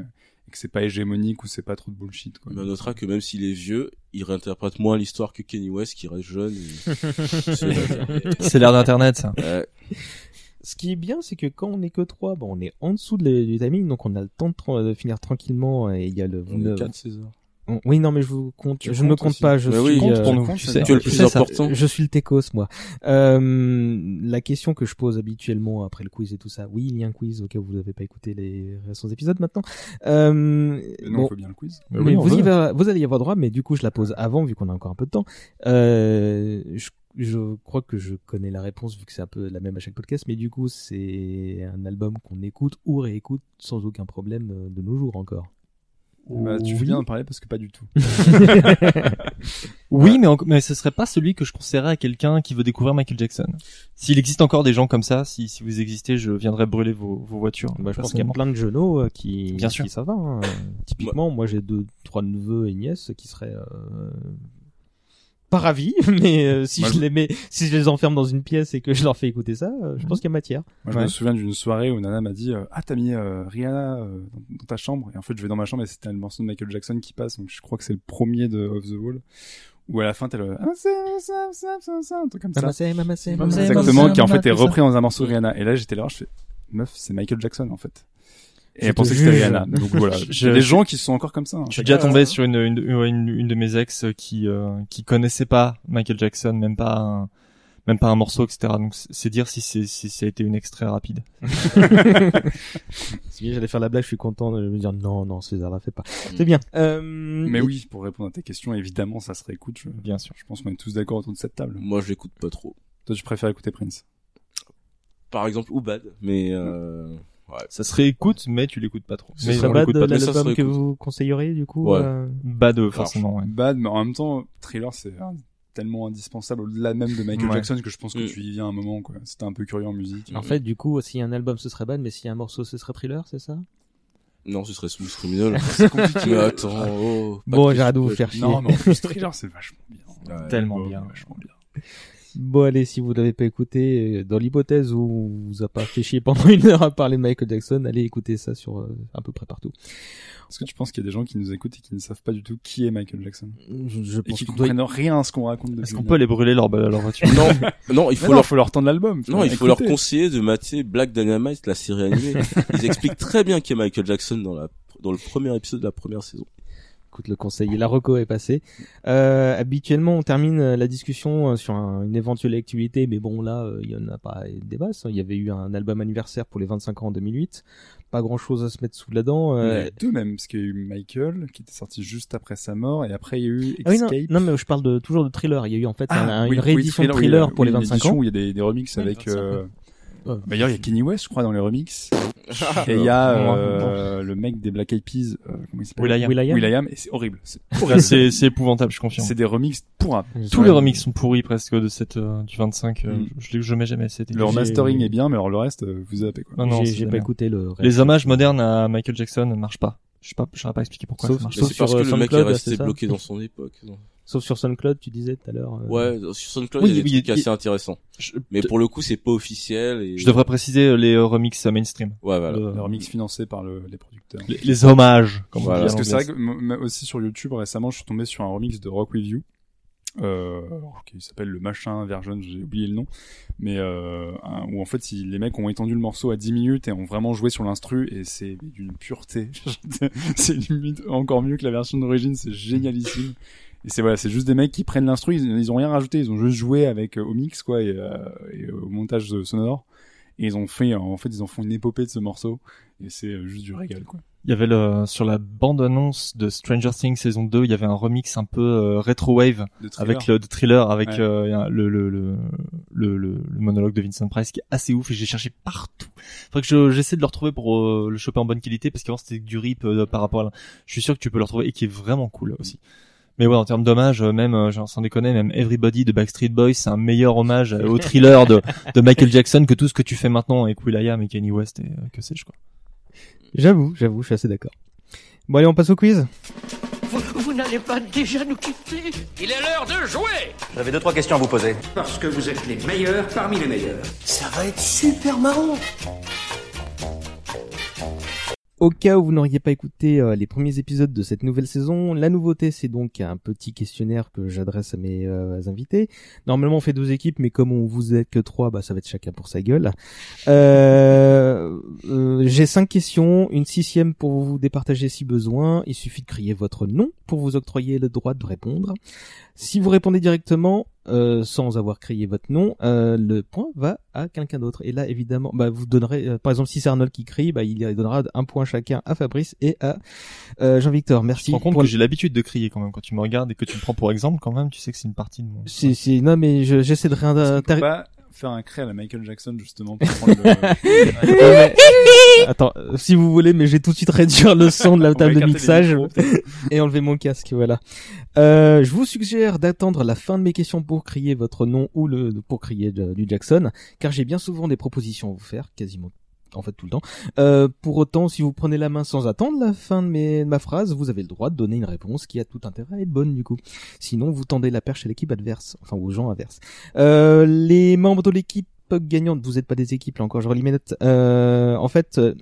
et que c'est pas hégémonique ou c'est pas trop de bullshit. Quoi. Mais on notera que même s'il est vieux, il réinterprète moins l'histoire que Kenny West qui reste jeune. et- C'est- l'air d'internet, ça. Ouais. Ce qui est bien, c'est que quand on est que trois, bon, on est en dessous de du timing, donc on a le temps de, tra- de finir tranquillement. Et il y a le. On est 4 César. Oui, non, mais je vous compte. Tu je ne me compte aussi. pas. Je Mais suis. oui, compte euh, pour nous. compte, Tu c'est sais. Tu es le plus ça. important. Je suis le techos, moi. Euh, la question que je pose habituellement après le quiz et tout ça, oui, il y a un quiz au cas où vous n'avez pas écouté les récents épisodes maintenant. Euh, Mais non, bon, on fait bien le quiz. Mais mais oui, vous, y veut. va- vous allez y avoir droit, mais du coup, je la pose avant, vu qu'on a encore un peu de temps. Euh, je, je crois que je connais la réponse, vu que c'est un peu la même à chaque podcast, mais du coup, c'est un album qu'on écoute ou réécoute sans aucun problème euh, de nos jours encore. Bah, tu fais bien d'en parler parce que pas du tout. Oui, mais, en- mais ce serait pas celui que je conseillerais à quelqu'un qui veut découvrir Michael Jackson. S'il existe encore des gens comme ça, si, si vous existez, je viendrai brûler vos, vos voitures. Bah, je pense qu'il y a plein de genoux euh, qui, Bien sûr. qui ça va. hein. Typiquement, moi j'ai deux, trois neveux et nièces qui seraient euh, pas ravi, mais euh, si Moi, je je- les mets, si je les enferme dans une pièce et que je leur fais écouter ça, euh, je pense qu'il y a matière. Moi, je Ouais. me souviens d'une soirée où Nana m'a dit euh, Ah, t'as mis euh, Rihanna euh, dans, ta chambre Et en fait, je vais dans ma chambre et c'était un morceau de Michael Jackson qui passe. Donc, je crois que c'est le premier de Off the Wall. Où à la fin, t'as le Ah, un truc comme ça. Exactement, qui en fait est repris dans un morceau de Rihanna. Et là, j'étais là, je fais Meuf, c'est Michael Jackson en fait. Et Je elle pensait que c'était. Rihanna. Donc voilà. Je- Il y a des gens qui sont encore comme ça. hein. Je suis déjà tombé sur une, une, une, une de mes ex qui euh, qui connaissait pas Michael Jackson, même pas un, même pas un morceau, etc. Donc c'est dire si c'est si ça a été une extrait rapide. Si j'allais faire la blague, je suis content de me dire non, non, César la fait pas. C'est bien. Euh, Mais oui, pour répondre à tes questions, évidemment, ça se réécoute. Je, Bien sûr. je pense qu'on est tous d'accord autour de cette table. Moi, je l'écoute pas trop. Toi, tu préfères écouter Prince? Par exemple, ou Bad, mais euh... ouais. Ça se réécoute, mais tu l'écoutes pas trop. Mais C'est ça, mais ça l'album serait que vous conseilleriez du coup. Ouais. euh, Bad euh, forcément. Ouais. Bad, mais en même temps, Thriller, c'est un- tellement indispensable au-delà même de Michael Ouais. Jackson que je pense que Mm. tu y viens un moment, quoi. C'était un peu curieux en musique. En fait, du coup, s'il y a un album, ce serait Bad, mais s'il y a un morceau, ce serait Thriller, c'est ça? Non, ce serait Smooth Criminal. c'est compliqué. mais attends, oh. Bon, j'arrête de vous faire chier. Non, mais en plus, Thriller, c'est vachement bien. Ouais, Tellement Bon, bien. Vachement bien. Bon, allez, si vous l'avez pas écouté, euh, dans l'hypothèse où on vous a pas fait chier pendant une heure à parler de Michael Jackson, allez écouter ça sur euh, à peu près partout. Est-ce que tu penses qu'il y a des gens qui nous écoutent et qui ne savent pas du tout qui est Michael Jackson Je, je et pense qui qu'il doit comprennent rien à ce qu'on raconte Est-ce qu'on peut les brûler leur, leur voiture Non, non, il faut non, leur faut leur tendre l'album. Non, il faut leur conseiller de mater Black Dynamite, la série animée. Ils expliquent très bien qui est Michael Jackson dans la dans le premier épisode de la première saison. Écoute, le conseil, la reco est passée. Euh, habituellement, on termine euh, la discussion euh, sur un- une éventuelle actualité, mais bon, là, euh, il y en a pas des masses. Il y avait eu un album anniversaire pour les 25 ans en 2008. Pas grand chose à se mettre sous la dent. Euh, deux même, parce qu'il y a eu Michael, qui était sorti juste après sa mort, et après il y a eu Ah oui, non, Escape. non, mais je parle de, toujours de thriller. Il y a eu en fait un- un- Ah, oui, une oui, réédition de oui, thriller oui, pour les une 25 édition ans. où il y a des, des remixes Oui, avec... 25 ans. Euh... D'ailleurs, il y a Kenny West, je crois, dans les remixes. Et il y a euh, le mec des Black Eyed Peas, euh, comment il s'appelle Will.i.am. Will.i.am. Will.i.am, et c'est horrible. C'est horrible. C'est c'est épouvantable, je confirme. C'est des remixes pour Tous les remixes sont pourris presque de cette euh, du 25. euh, Mm. je, je mets jamais. C'était Le mastering est bien, mais alors le reste, euh, vous zappez quoi. Non, non, J'ai c'est j'ai de la pas merde. écouté le reste. Les hommages modernes à Michael Jackson ne marchent pas. Je sais pas, je saurais pas expliquer pourquoi Sauf- ça marche Mais Sauf c'est parce sur, que euh, le mec est SoundCloud, resté ça bloqué dans son époque. non Sauf sur SoundCloud, tu disais tout à l'heure. euh, Ouais, sur SoundCloud, Oui, il y a des oui, trucs assez intéressants. Je, Mais pour le coup, c'est pas officiel et je devrais préciser euh, les euh, remixes euh, mainstream. Ouais, voilà. Le- Le remix financé par le- les producteurs. les, les hommages, comme Voilà. on dit Parce que c'est vrai que aussi sur YouTube récemment, je suis tombé sur un remix de Rock With You, euh, qui s'appelle le machin version, j'ai oublié le nom, mais euh, où en fait les mecs ont étendu le morceau à 10 minutes et ont vraiment joué sur l'instru et c'est d'une pureté. c'est limite encore mieux que la version d'origine, c'est génialissime. Et c'est voilà, c'est juste des mecs qui prennent l'instru, ils, ils ont rien rajouté, ils ont juste joué avec euh, au mix quoi et, euh, et au montage euh, sonore. Et ils ont fait, en fait, ils en font une épopée de ce morceau. Et c'est euh, juste du régal, quoi. Il y avait le sur la bande annonce de Stranger Things saison 2, il y avait un remix un peu euh, retro wave avec le de thriller avec Ouais. euh, le, le, le, le, monologue de Vincent Price qui est assez ouf et j'ai cherché partout. Faudrait que je- j'essaie de le retrouver pour euh, le choper en bonne qualité parce qu'avant c'était du rip euh, par rapport à. la- Je suis sûr que tu peux le retrouver et qui est vraiment cool aussi. Mais ouais, en termes d'hommage, euh, même, euh, genre, sans déconner, même Everybody de Backstreet Boys, c'est un meilleur hommage euh, au thriller de, de Michael Jackson que tout ce que tu fais maintenant avec Will.i.am et Kanye West et euh, que sais-je quoi. J'avoue, j'avoue, je suis assez d'accord. Bon allez, on passe au quiz. Vous, vous n'allez pas déjà nous quitter Il est l'heure de jouer J'avais deux, trois questions à vous poser. Parce que vous êtes les meilleurs parmi les meilleurs. Ça va être super marrant. Au cas où vous n'auriez pas écouté euh, les premiers épisodes de cette nouvelle saison, la nouveauté c'est donc un petit questionnaire que j'adresse à mes euh, invités. Normalement on fait deux équipes, mais comme on vous êtes que trois, bah ça va être chacun pour sa gueule. Euh, euh, J'ai cinq questions, une sixième pour vous départager si besoin. Il suffit de crier votre nom pour vous octroyer le droit de répondre. Si vous répondez directement, euh, sans avoir crié votre nom, euh, le point va à quelqu'un d'autre. Et là, évidemment, bah, vous donnerez, euh, par exemple, si c'est Arnold qui crie, bah, il donnera un point chacun à Fabrice et à euh, Jean-Victor. Je Merci. me rends compte pour que j'ai l'habitude de crier quand même quand tu me regardes et que tu me prends pour exemple quand même, tu sais que c'est une partie de mon. C'est, c'est, non, mais je- j'essaie de rien. Faire un cri à la Michael Jackson, justement, pour prendre le... Ouais, mais- Attends, euh, si vous voulez, mais j'ai tout de suite réduire le son de la table de mixage. micros, et enlever mon casque, voilà. Euh, je vous suggère d'attendre la fin de mes questions pour crier votre nom ou le pour crier du Jackson, car j'ai bien souvent des propositions à vous faire, quasiment en fait tout le temps. Euh, pour autant, si vous prenez la main sans attendre la fin de, mes, de ma phrase, vous avez le droit de donner une réponse qui a tout intérêt à être bonne du coup. Sinon, vous tendez la perche à l'équipe adverse, enfin aux gens adverses. Euh, les membres de l'équipe gagnante, vous n'êtes pas des équipes là encore, je relis mes notes. Euh, en fait, euh,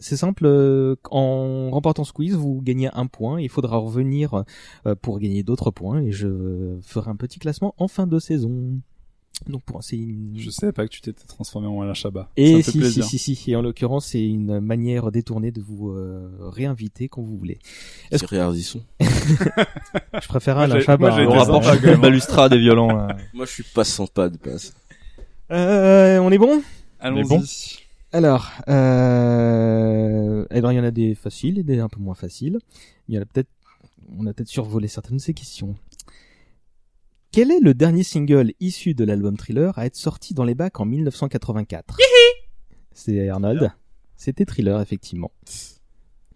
c'est simple, euh, en remportant ce quiz, vous gagnez un point. Il faudra revenir euh, pour gagner d'autres points et je ferai un petit classement en fin de saison. Donc pour c'est une... Je savais pas que tu t'étais transformé en Alain Chabat. Et ça si, plaisir. si, si, si. Et en l'occurrence, c'est une manière détournée de vous euh, réinviter quand vous voulez. Est-ce C'est Réardisson. Je préfère Alain Chabat. moi, hein. On été rapporte sympa, balustrade et violon. là. Moi, je suis pas sans pas de passe. Euh, on est bon? Allons-y. bon? Alors, euh... alors il y en a des faciles et des un peu moins faciles. Il y en a peut-être, on a peut-être survolé certaines de ces questions. Quel est le dernier single issu de l'album Thriller à être sorti dans les bacs en 1984 C'est Arnold. C'était Thriller, effectivement.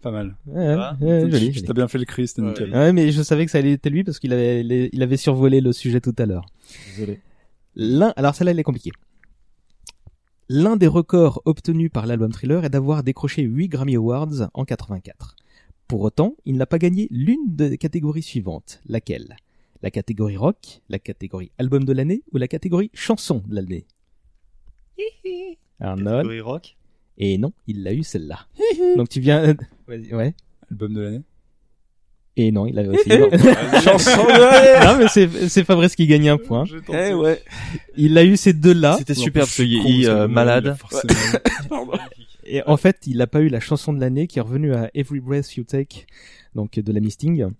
Pas mal. Ouais, Ah, ouais, joli, Tu joli. t'as bien fait le cri, c'était Ouais. nickel. Ouais, mais je savais que ça allait être lui parce qu'il avait, il avait survolé le sujet tout à l'heure. Désolé. L'un, alors celle-là, elle est compliquée. L'un des records obtenus par l'album Thriller est d'avoir décroché 8 Grammy Awards en 84. Pour autant, il n'a pas gagné l'une des catégories suivantes. Laquelle? La catégorie rock, la catégorie album de l'année ou la catégorie chanson de l'année? Arnold. Catégorie rock. Et non, il l'a eu celle-là. Donc tu viens... Vas-y, ouais. Album de l'année. Et non, il avait aussi... Chanson non, mais c'est, c'est Fabrice qui gagne un point. Eh ouais. Il a eu ces deux-là. C'était superbe je ce Yéhi euh, malade. Pardon. Et en fait, il n'a pas eu la chanson de l'année qui est revenue à Every Breath You Take, donc de la Misting.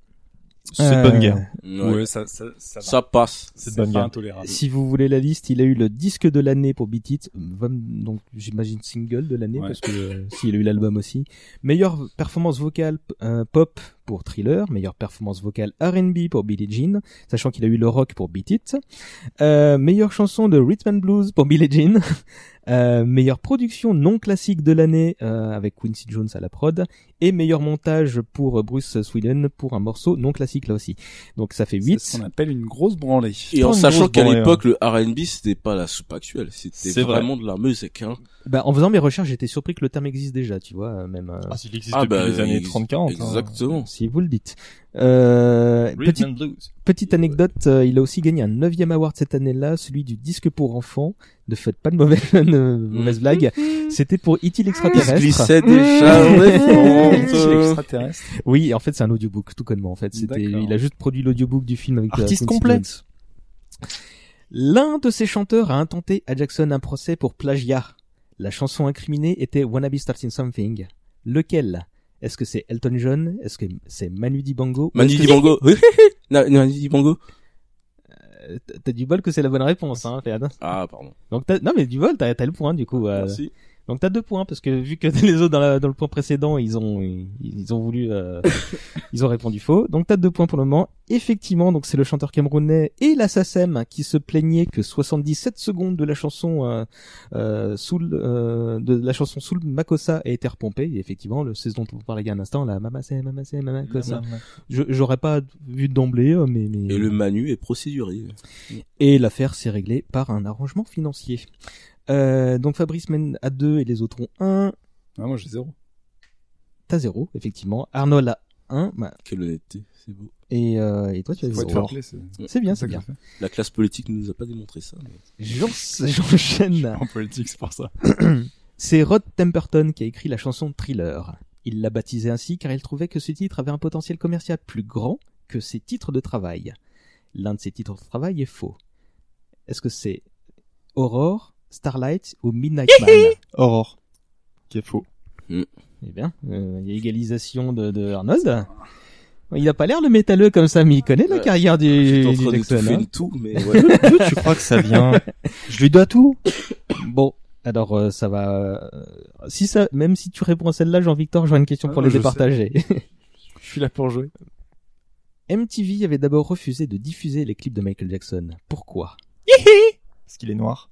C'est de Euh, bonne guerre. Ouais. Ouais, ça, ça, ça, va. Ça passe. C'est de bonne guerre. intolérable. Si vous voulez la liste, il a eu le disque de l'année pour Beat It, donc j'imagine single de l'année Ouais. parce que euh, s'il a eu l'album aussi. Meilleure performance vocale euh, pop pour Thriller, meilleure performance vocale R&B pour Billie Jean, sachant qu'il a eu le rock pour Beat It. Euh, meilleure chanson de Rhythm and Blues pour Billie Jean. Euh, meilleure production non classique de l'année euh, avec Quincy Jones à la prod et meilleur montage pour euh, Bruce Sweden pour un morceau non classique là aussi. Donc ça fait C'est 8. ce qu'on appelle une grosse branlée. Et en sachant qu'à branlée, l'époque, le R&B, c'était pas la soupe actuelle. C'était C'est vrai. vraiment de la musique, hein. Bah, en faisant mes recherches, j'étais surpris que le terme existe déjà, tu vois, euh, même euh, Ah, il existe Ah, depuis bah, les années ex- 30-40. hein. Exactement. Si vous le dites. Euh, petite, and blues. petite anecdote, euh, il a aussi gagné un neuvième award cette année-là, celui du disque pour enfants. Ne faites pas de mauvaise, de mauvaises blagues. C'était pour E.T. Il se l'extraterrestre. glissait déjà l'extraterrestre. Oui, en fait, c'est un audiobook, tout connement. En fait, c'était, il a juste produit l'audiobook du film avec euh, Artiste. Jones. L'un de ses chanteurs a intenté à Jackson un procès pour plagiat. La chanson incriminée était Wanna Be Starting Something. Lequel? Est-ce que c'est Elton John? Est-ce que c'est Manu Dibango? Manu Dibango. Manu Dibango. c'est- T'as- du bol que c'est la bonne réponse, hein, Ferd. Ah, pardon. Donc t'as- non mais du bol, t'as t'as le point du coup. euh, Merci. Donc t'as deux points parce que vu que les autres dans, la- dans le point précédent ils ont ils, ils ont voulu euh, ils ont répondu faux. Donc t'as deux points pour le moment. Effectivement donc c'est le chanteur camerounais et l'assassin qui se plaignait que 77 secondes de la chanson euh, euh, sous le- euh, de la chanson sous le Makossa a été repompée. Et effectivement le c'est ce dont on parlait il y a un instant la Mama c'est Mama c'est Mama Kossa. Je- J'aurais pas vu d'emblée euh, mais mais Et le Manu est procédurier. et l'affaire s'est réglée par un arrangement financier. Euh, donc Fabrice mène à 2 et les autres ont 1. Ah, moi, j'ai zéro. T'as 0, effectivement. Arnold a 1. Quelle honnêteté. C'est beau. Et, euh, et toi, tu as Faut être 0. fair play, c'est bien, c'est bien. La classe politique ne nous a pas démontré ça. mais- J'en- J'enchaîne. En politique, c'est pour ça. C'est Rod Temperton qui a écrit la chanson Thriller. Il l'a baptisé ainsi car il trouvait que ce titre avait un potentiel commercial plus grand que ses titres de travail. L'un de ses titres de travail est faux. Est-ce que c'est Aurore, Starlight ou Midnight Man Aurore. Qui est faux. Eh bien, euh, il y a égalisation de, de Arnold. Il a pas l'air le métalleux comme ça, mais il connaît la Ouais. carrière du, du Jackson. hein. une toux, mais ouais. Tu crois que ça vient? Je lui dois tout. Bon, alors euh, ça va. euh, si ça, même si tu réponds à celle-là, Jean-Victor, j'aurais une question Ah, pour les départager. Je suis là pour jouer. MTV avait d'abord refusé de diffuser les clips de Michael Jackson. Pourquoi? Parce qu'il est noir.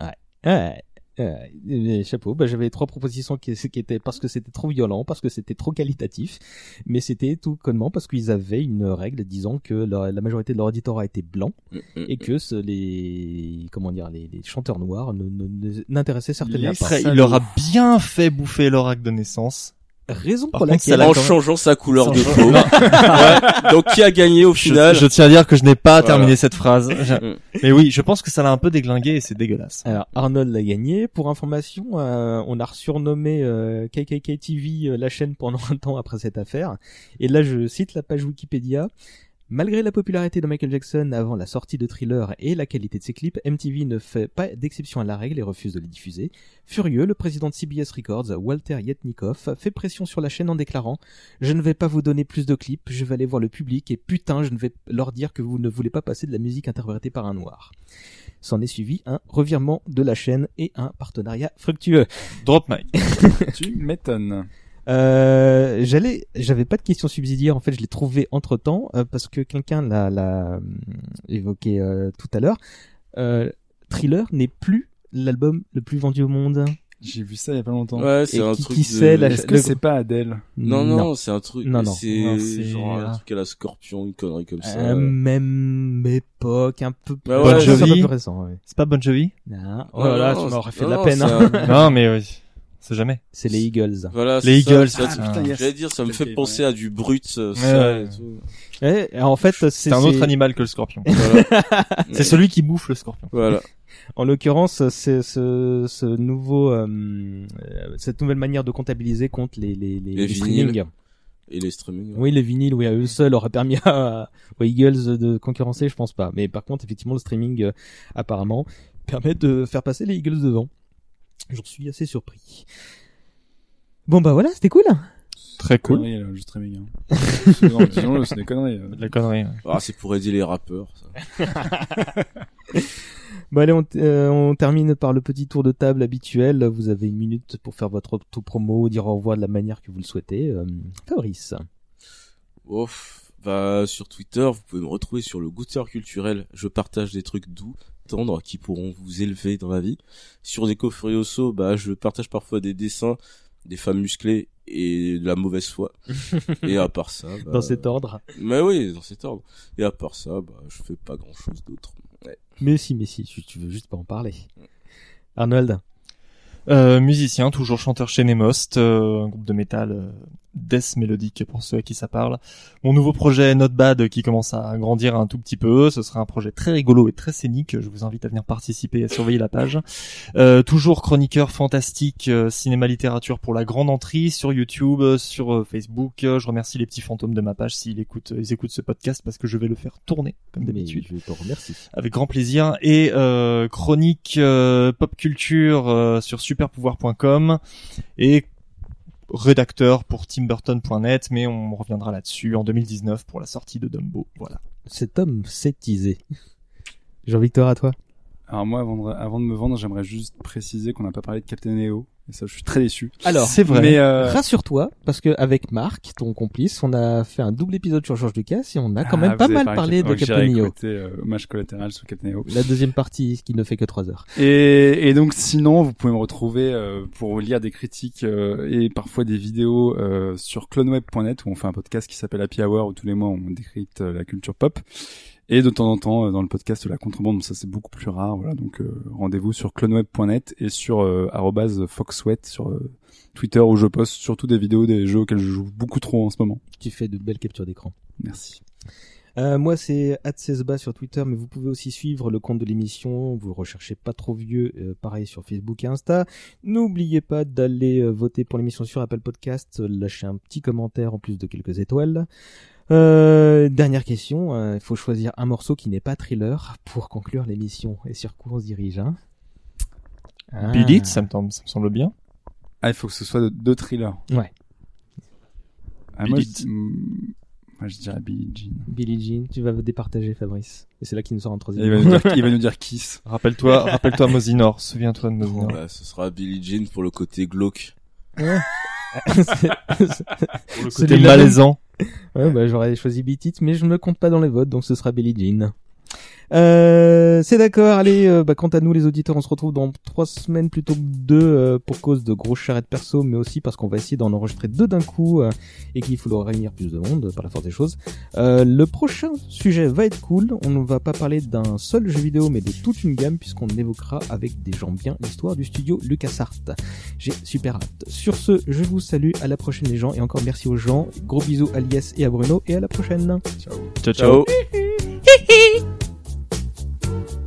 Ouais. Euh, euh, chapeau, bah, j'avais trois propositions qui, qui étaient parce que c'était trop violent, parce que c'était trop qualitatif, mais c'était tout connement parce qu'ils avaient une règle disant que la, la majorité de leur auditorat était blanc Mm, mm, et que ce- les comment dire les, les chanteurs noirs ne- ne- ne- n'intéressaient certainement Les pas. Après, il leur a bien fait bouffer leur acte de naissance. Raison Par pour contre, laquelle En changeant sa couleur de peau. Ouais. Donc qui a gagné au Je, final je tiens à dire que je n'ai pas Voilà. terminé cette phrase. Je- Mm. Mais oui, je pense que ça l'a un peu déglingué et c'est dégueulasse. Alors Arnold l'a gagné. Pour information, euh, on a surnommé euh, KKK TV euh, la chaîne pendant un temps après cette affaire. Et là, je cite la page Wikipédia. Malgré la popularité de Michael Jackson avant la sortie de Thriller et la qualité de ses clips, MTV ne fait pas d'exception à la règle et refuse de les diffuser. Furieux, le président de CBS Records, Walter Yetnikoff, fait pression sur la chaîne en déclarant « Je ne vais pas vous donner plus de clips, je vais aller voir le public et putain, je ne vais leur dire que vous ne voulez pas passer de la musique interprétée par un noir. » S'en est suivi un revirement de la chaîne et un partenariat fructueux. Drop mic. Tu m'étonnes. Euh, j'allais, j'avais pas de question subsidiaire. En fait, je l'ai trouvé entre temps parce que quelqu'un l'a, l'a hum, évoqué euh, tout à l'heure. Euh, Thriller n'est plus l'album le plus vendu au monde. J'ai vu ça il y a pas longtemps. Ouais, c'est un qui- truc qui de- sait, la- Est-ce que le- c'est pas Adèle Non, non, c'est un truc. Non, non. C'est Non, c'est- genre un truc à la scorpion, une connerie comme ça. Euh, même époque, un peu Bah ouais, un peu Jovi. plus récent. Ouais. C'est pas Bon Jovi Non. Oh, là là, non, tu m'aurais fait non, de la non, peine. c'est hein. un- Non, mais oui. C'est jamais. C'est les Eagles. Voilà, Les ça, Eagles. c'est un Ah, putain, yes. J'allais dire, ça me fait penser à du brut, ça, Ouais, ça ouais. et tout. Ouais, en fait, c'est, C'est un autre animal que le scorpion. Voilà. C'est celui qui bouffe le scorpion. Voilà. En l'occurrence, c'est ce, ce nouveau, euh, euh, cette nouvelle manière de comptabiliser contre les, les, les, Les les vinyles. streamings. Et les streamings. ouais. Oui, les vinyles, oui, à eux seuls auraient permis à, aux Eagles de concurrencer, je pense pas. Mais par contre, effectivement, le streaming, euh, apparemment, permet de faire passer les Eagles devant. J'en suis assez surpris. Bon bah voilà, c'était cool. Très cool. Conneries, là, le streaming. Hein. non, disons-le, c'est des conneries. euh. De la connerie. ouais. Ah, c'est pour aider les rappeurs, ça. Bon allez, on, euh, on termine par le petit tour de table habituel. Vous avez une minute pour faire votre auto-promo, dire au revoir de la manière que vous le souhaitez. Euh, Fabrice. Ouf. Bah, sur Twitter, vous pouvez me retrouver sur le goûteur culturel. Je partage des trucs doux, tendres, qui pourront vous élever dans la vie. Sur Déco Furioso, bah, je partage parfois des dessins, des femmes musclées et de la mauvaise foi. et à part ça, bah... Dans cet ordre. Mais oui, dans cet ordre. Et à part ça, bah, je fais pas grand chose d'autre. Ouais. Mais si, mais si, tu, tu veux juste pas en parler. Arnold? Euh, musicien, toujours chanteur chez Nemost, euh, un groupe de métal euh, death mélodique pour ceux à qui ça parle. Mon nouveau projet Not Bad qui commence à grandir un tout petit peu, ce sera un projet très rigolo et très scénique, je vous invite à venir participer et à surveiller la page. Euh, toujours chroniqueur fantastique, euh, cinéma littérature pour la grande entrée sur YouTube, euh, sur euh, Facebook. Je remercie les petits fantômes de ma page s'ils écoutent, ils écoutent ce podcast parce que je vais le faire tourner comme d'habitude. je te remercie. Avec grand plaisir. Et euh, chronique pop culture sur superpouvoir.com et rédacteur pour timburton.net, mais on reviendra là-dessus en 2019 pour la sortie de Dumbo. Voilà. Cet homme s'est teasé. Jean-Victor, à toi. Alors moi, avant de, avant de me vendre, j'aimerais juste préciser qu'on n'a pas parlé de Captain Neo. Et ça, je suis très déçu. Alors, c'est vrai. Mais euh, Rassure-toi, parce que avec Marc, ton complice, on a fait un double épisode sur George Lucas et on a quand ah, même pas mal parlé de Captain Neo. euh, hommage collatéral sur Captain Neo. La deuxième partie qui ne fait que trois heures. Et, et donc sinon, vous pouvez me retrouver euh, pour lire des critiques euh, et parfois des vidéos euh, sur cloneweb.net où on fait un podcast qui s'appelle Happy Hour où tous les mois on décrypte euh, la culture pop. Et de temps en temps euh, dans le podcast La Contrebande, ça c'est beaucoup plus rare. Voilà, donc euh, rendez-vous sur cloneweb.net et sur euh, @foxsweat sur euh, Twitter où je poste surtout des vidéos des jeux auxquels je joue beaucoup trop en ce moment. Tu fais de belles captures d'écran. Merci. Euh, moi, c'est @cesba sur Twitter, mais vous pouvez aussi suivre le compte de l'émission. Vous recherchez pas trop vieux, euh, pareil sur Facebook et Insta. N'oubliez pas d'aller voter pour l'émission sur Apple Podcast. Lâchez un petit commentaire en plus de quelques étoiles. Euh, dernière question, euh, il faut choisir un morceau qui n'est pas thriller pour conclure l'émission. Et sur quoi on se dirige hein Ah. Bill It, ça me, semble- ça me semble bien. Ah, il faut que ce soit de- deux thrillers. Ouais. Ah, moi, je, mm, moi, je dirais Billie Jean. Billie Jean, tu vas départager Fabrice. Et c'est là qu'il nous sort en Et Il troisième. va nous dire, il va nous dire Kiss. Rappelle-toi, rappelle-toi Mosinor, souviens-toi de Mosinor. Bah, ce sera Billie Jean pour le côté glauque. C'est- Pour le C'est côté les malaisant. Ouais, bah, j'aurais choisi Beat mais je ne me compte pas dans les votes, donc ce sera Billie Jean. Euh, c'est d'accord. Allez, euh, bah, quant à nous, les auditeurs, on se retrouve dans trois semaines plutôt que deux euh, pour cause de grosses charrettes perso, mais aussi parce qu'on va essayer d'en enregistrer deux d'un coup et qu'il faudra réunir plus de monde par la force des choses. le prochain sujet va être cool. On ne va pas parler d'un seul jeu vidéo, mais de toute une gamme puisqu'on évoquera avec des gens bien l'histoire du studio LucasArts. J'ai super hâte. Sur ce, je vous salue. À la prochaine, les gens, et encore merci aux gens. Gros bisous à Lies et à Bruno, et à la prochaine. Ciao. ciao. ciao. thank you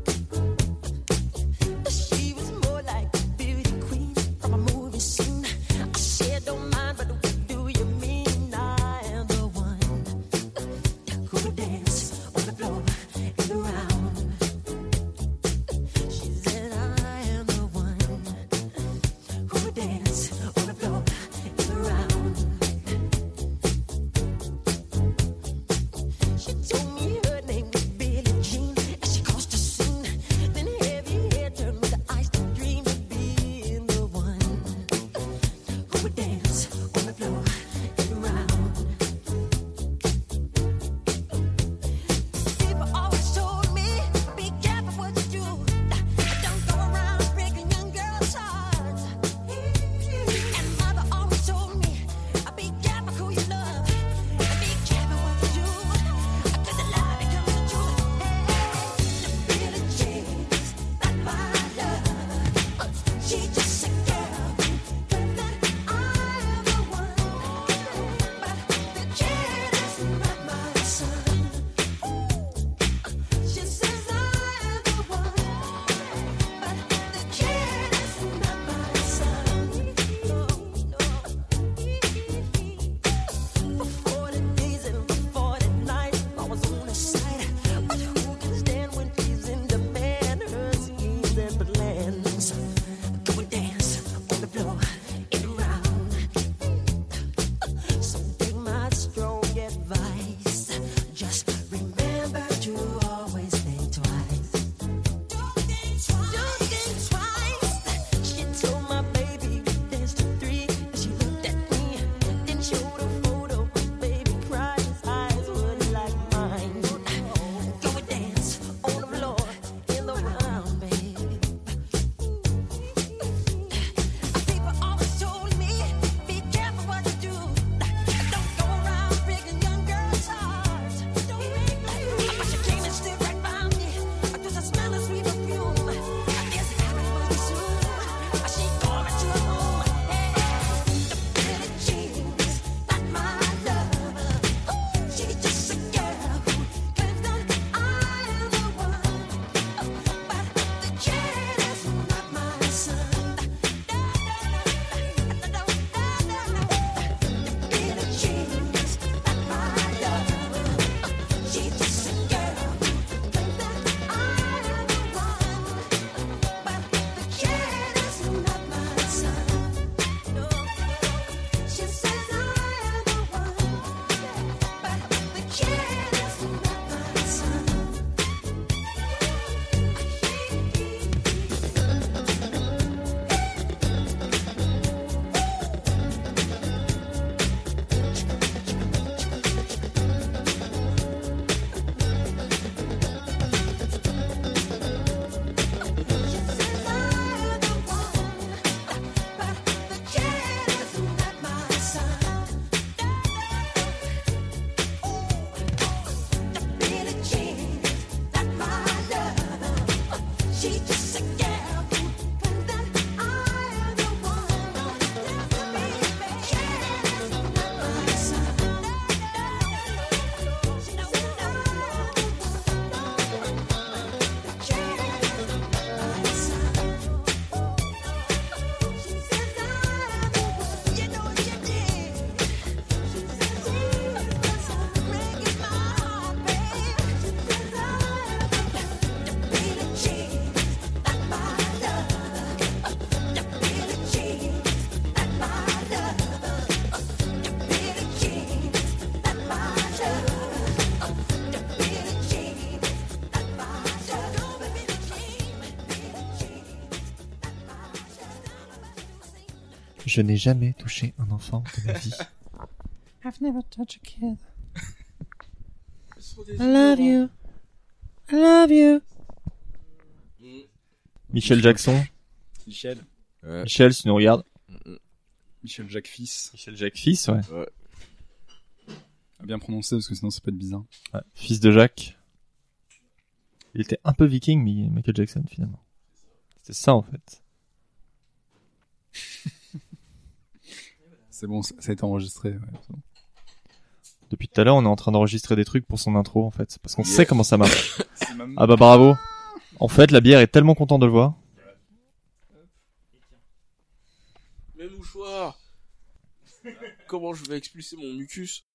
Je n'ai jamais touché un enfant de ma vie. I've never touched a kid. I love you. I love you. Mm. Michel Jackson. Michel. Michel, si nous regarde. Michel Jacques Fils. Michel Jacques Fils, ouais. ouais. Bien prononcé parce que sinon ça peut être bizarre. Ouais. Fils de Jacques. Il était un peu viking, mais Michael Jackson finalement. C'était ça en fait. C'est bon, ça ça a été enregistré. ouais, c'est bon. Depuis tout à l'heure, on est en train d'enregistrer des trucs pour son intro, en fait. Parce qu'on Yes. sait comment ça marche. Ah bah bravo. En fait, la bière est tellement contente de le voir. Mes mouchoirs. Comment je vais expulser mon mucus?